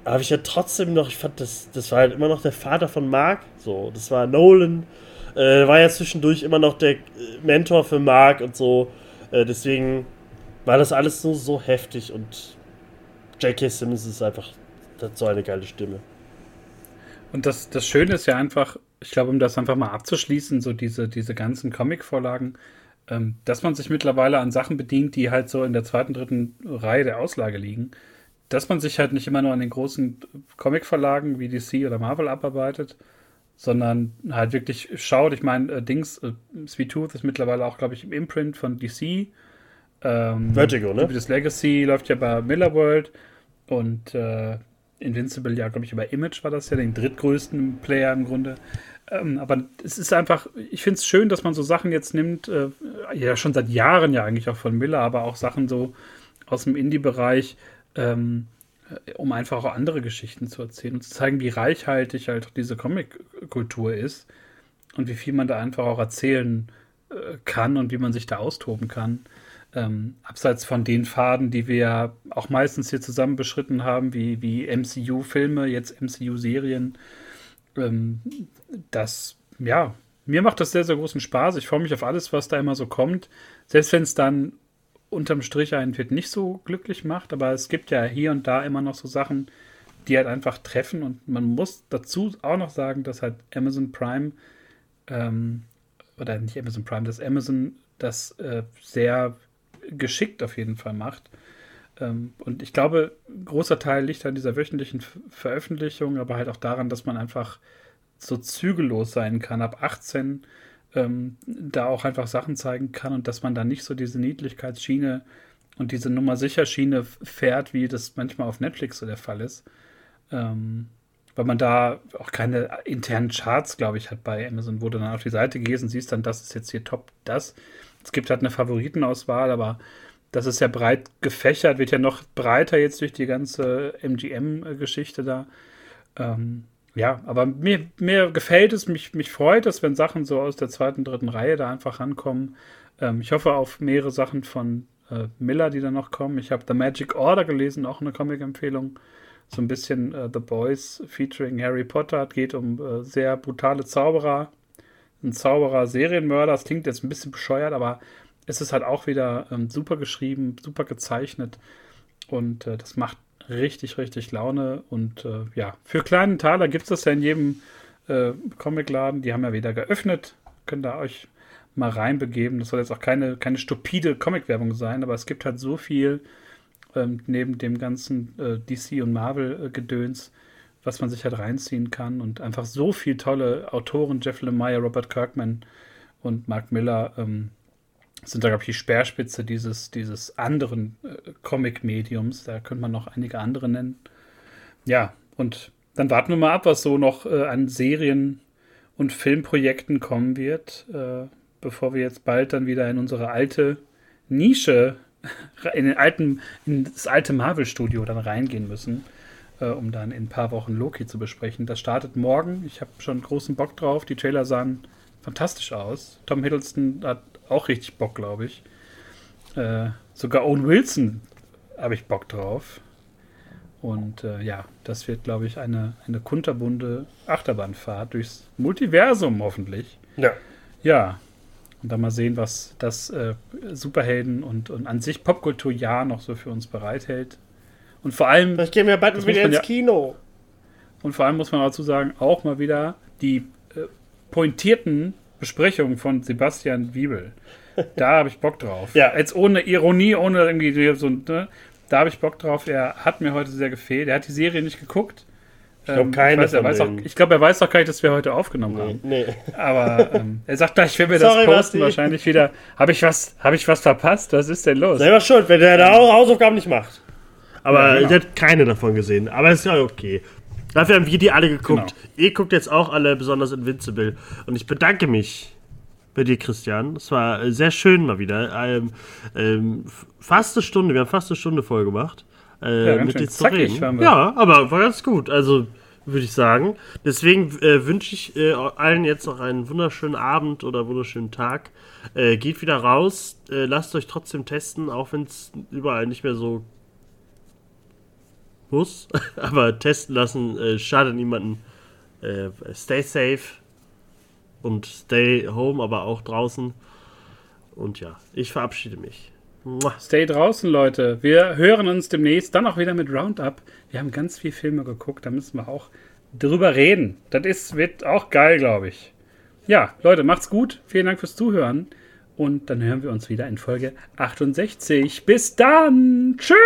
habe ich ja trotzdem noch, ich fand, das, das war halt immer noch der Vater von Mark. So, das war Nolan. Äh, war ja zwischendurch immer noch der äh, Mentor für Mark und so. Äh, deswegen war das alles so, so heftig und J.K. Simmons ist einfach so eine geile Stimme. Und das, das Schöne ist ja einfach, ich glaube, um das einfach mal abzuschließen, so diese, diese ganzen Comic-Vorlagen, dass man sich mittlerweile an Sachen bedient, die halt so in der zweiten, dritten Reihe der Auslage liegen. Dass man sich halt nicht immer nur an den großen Comic-Verlagen wie DC oder Marvel abarbeitet, sondern halt wirklich schaut. Ich meine, äh, Dings, äh, Sweet Tooth ist mittlerweile auch, glaube ich, im Imprint von DC. Ähm, Vertigo, ne? Das Legacy läuft ja bei Miller World und äh, Invincible, ja, glaube ich, über Image war das ja, den drittgrößten Player im Grunde. Ähm, aber es ist einfach, ich finde es schön, dass man so Sachen jetzt nimmt, äh, ja, schon seit Jahren ja eigentlich auch von Miller, aber auch Sachen so aus dem Indie-Bereich, ähm, äh, um einfach auch andere Geschichten zu erzählen und zu zeigen, wie reichhaltig halt diese Comic-Kultur ist und wie viel man da einfach auch erzählen äh, kann und wie man sich da austoben kann. Ähm, abseits von den Faden, die wir ja auch meistens hier zusammen beschritten haben, wie, wie MCU-Filme, jetzt MCU-Serien, ähm, das, ja, mir macht das sehr, sehr großen Spaß. Ich freue mich auf alles, was da immer so kommt. Selbst wenn es dann unterm Strich einen wird nicht so glücklich macht, aber es gibt ja hier und da immer noch so Sachen, die halt einfach treffen und man muss dazu auch noch sagen, dass halt Amazon Prime ähm, oder nicht Amazon Prime, dass Amazon das äh, sehr geschickt auf jeden Fall macht. Ähm, und ich glaube, großer Teil liegt an dieser wöchentlichen Veröffentlichung, aber halt auch daran, dass man einfach so zügellos sein kann, ab 18 ähm, da auch einfach Sachen zeigen kann und dass man da nicht so diese Niedlichkeitsschiene und diese Nummer sicher Schiene fährt, wie das manchmal auf Netflix so der Fall ist. Ähm, weil man da auch keine internen Charts, glaube ich, hat bei Amazon, wo du dann auf die Seite gehst und siehst dann, das ist jetzt hier top, das. Es gibt halt eine Favoritenauswahl, aber das ist ja breit gefächert, wird ja noch breiter jetzt durch die ganze MGM-Geschichte da. Ähm, ja, aber mir, mir gefällt es, mich, mich freut es, wenn Sachen so aus der zweiten, dritten Reihe da einfach rankommen. Ähm, ich hoffe auf mehrere Sachen von äh, Miller, die da noch kommen. Ich habe The Magic Order gelesen, auch eine Comic-Empfehlung. So ein bisschen äh, The Boys featuring Harry Potter. Es geht um äh, sehr brutale Zauberer, ein Zauberer, Serienmörder. Das klingt jetzt ein bisschen bescheuert, aber es ist halt auch wieder ähm, super geschrieben, super gezeichnet und äh, das macht richtig, richtig Laune. Und äh, ja, für kleinen Taler gibt es das ja in jedem äh, Comicladen. Die haben ja wieder geöffnet. Könnt ihr euch mal reinbegeben. Das soll jetzt auch keine, keine stupide Comic-Werbung sein, aber es gibt halt so viel ähm, neben dem ganzen äh, DC und Marvel-Gedöns was man sich halt reinziehen kann und einfach so viele tolle Autoren, Jeff Lemire, Robert Kirkman und Mark Miller, ähm, sind da, glaube ich, die Speerspitze dieses, dieses anderen äh, Comic-Mediums. Da könnte man noch einige andere nennen. Ja, und dann warten wir mal ab, was so noch äh, an Serien und Filmprojekten kommen wird, äh, bevor wir jetzt bald dann wieder in unsere alte Nische, in, den alten, in das alte Marvel-Studio dann reingehen müssen äh, um dann in ein paar Wochen Loki zu besprechen. Das startet morgen. Ich habe schon großen Bock drauf. Die Trailer sahen fantastisch aus. Tom Hiddleston hat auch richtig Bock, glaube ich. Äh, sogar Owen Wilson habe ich Bock drauf. Und äh, ja, das wird, glaube ich, eine, eine kunterbunte Achterbahnfahrt durchs Multiversum hoffentlich. Ja. Ja. Und dann mal sehen, was das äh, Superhelden und, und an sich Popkultur-Jahr noch so für uns bereithält. Und vor allem. Vielleicht gehen wir bald wieder ins ja, Kino. Und vor allem muss man dazu sagen, auch mal wieder die äh, pointierten Besprechungen von Sebastian Wiebel. Da habe ich Bock drauf. ja. Jetzt ohne Ironie, ohne irgendwie so, ne? Da habe ich Bock drauf. Er hat mir heute sehr gefehlt. Er hat die Serie nicht geguckt. Ich glaube, ähm, keine ich, weiß, auch, ich glaube, er weiß auch gar nicht, dass wir heute aufgenommen nee, haben. Nee. Aber ähm, er sagt gleich, wenn wir das posten, Basti. wahrscheinlich wieder. Habe ich, was, hab ich was verpasst? Was ist denn los? Selber schuld, wenn der da Hausaufgaben nicht macht. Aber ja, genau. ich habe keine davon gesehen. Aber ist ja okay. Dafür haben wir die alle geguckt. Genau. Ihr guckt jetzt auch alle besonders Invincible. Und ich bedanke mich bei dir, Christian. Es war äh, sehr schön mal wieder. Ähm, ähm, fast eine Stunde, wir haben fast eine Stunde voll gemacht. Äh, ja, mit dir zu reden. Ja, aber war ganz gut. Also würde ich sagen. Deswegen äh, wünsche ich äh, allen jetzt noch einen wunderschönen Abend oder wunderschönen Tag. Äh, geht wieder raus, äh, lasst euch trotzdem testen, auch wenn es überall nicht mehr so muss. Aber testen lassen äh, schadet niemanden. Äh, stay safe und stay home, aber auch draußen. Und ja, ich verabschiede mich. Stay draußen, Leute. Wir hören uns demnächst dann auch wieder mit Roundup. Wir haben ganz viele Filme geguckt, da müssen wir auch drüber reden. Das ist, wird auch geil, glaube ich. Ja, Leute, macht's gut. Vielen Dank fürs Zuhören. Und dann hören wir uns wieder in Folge 68. Bis dann. Tschüss.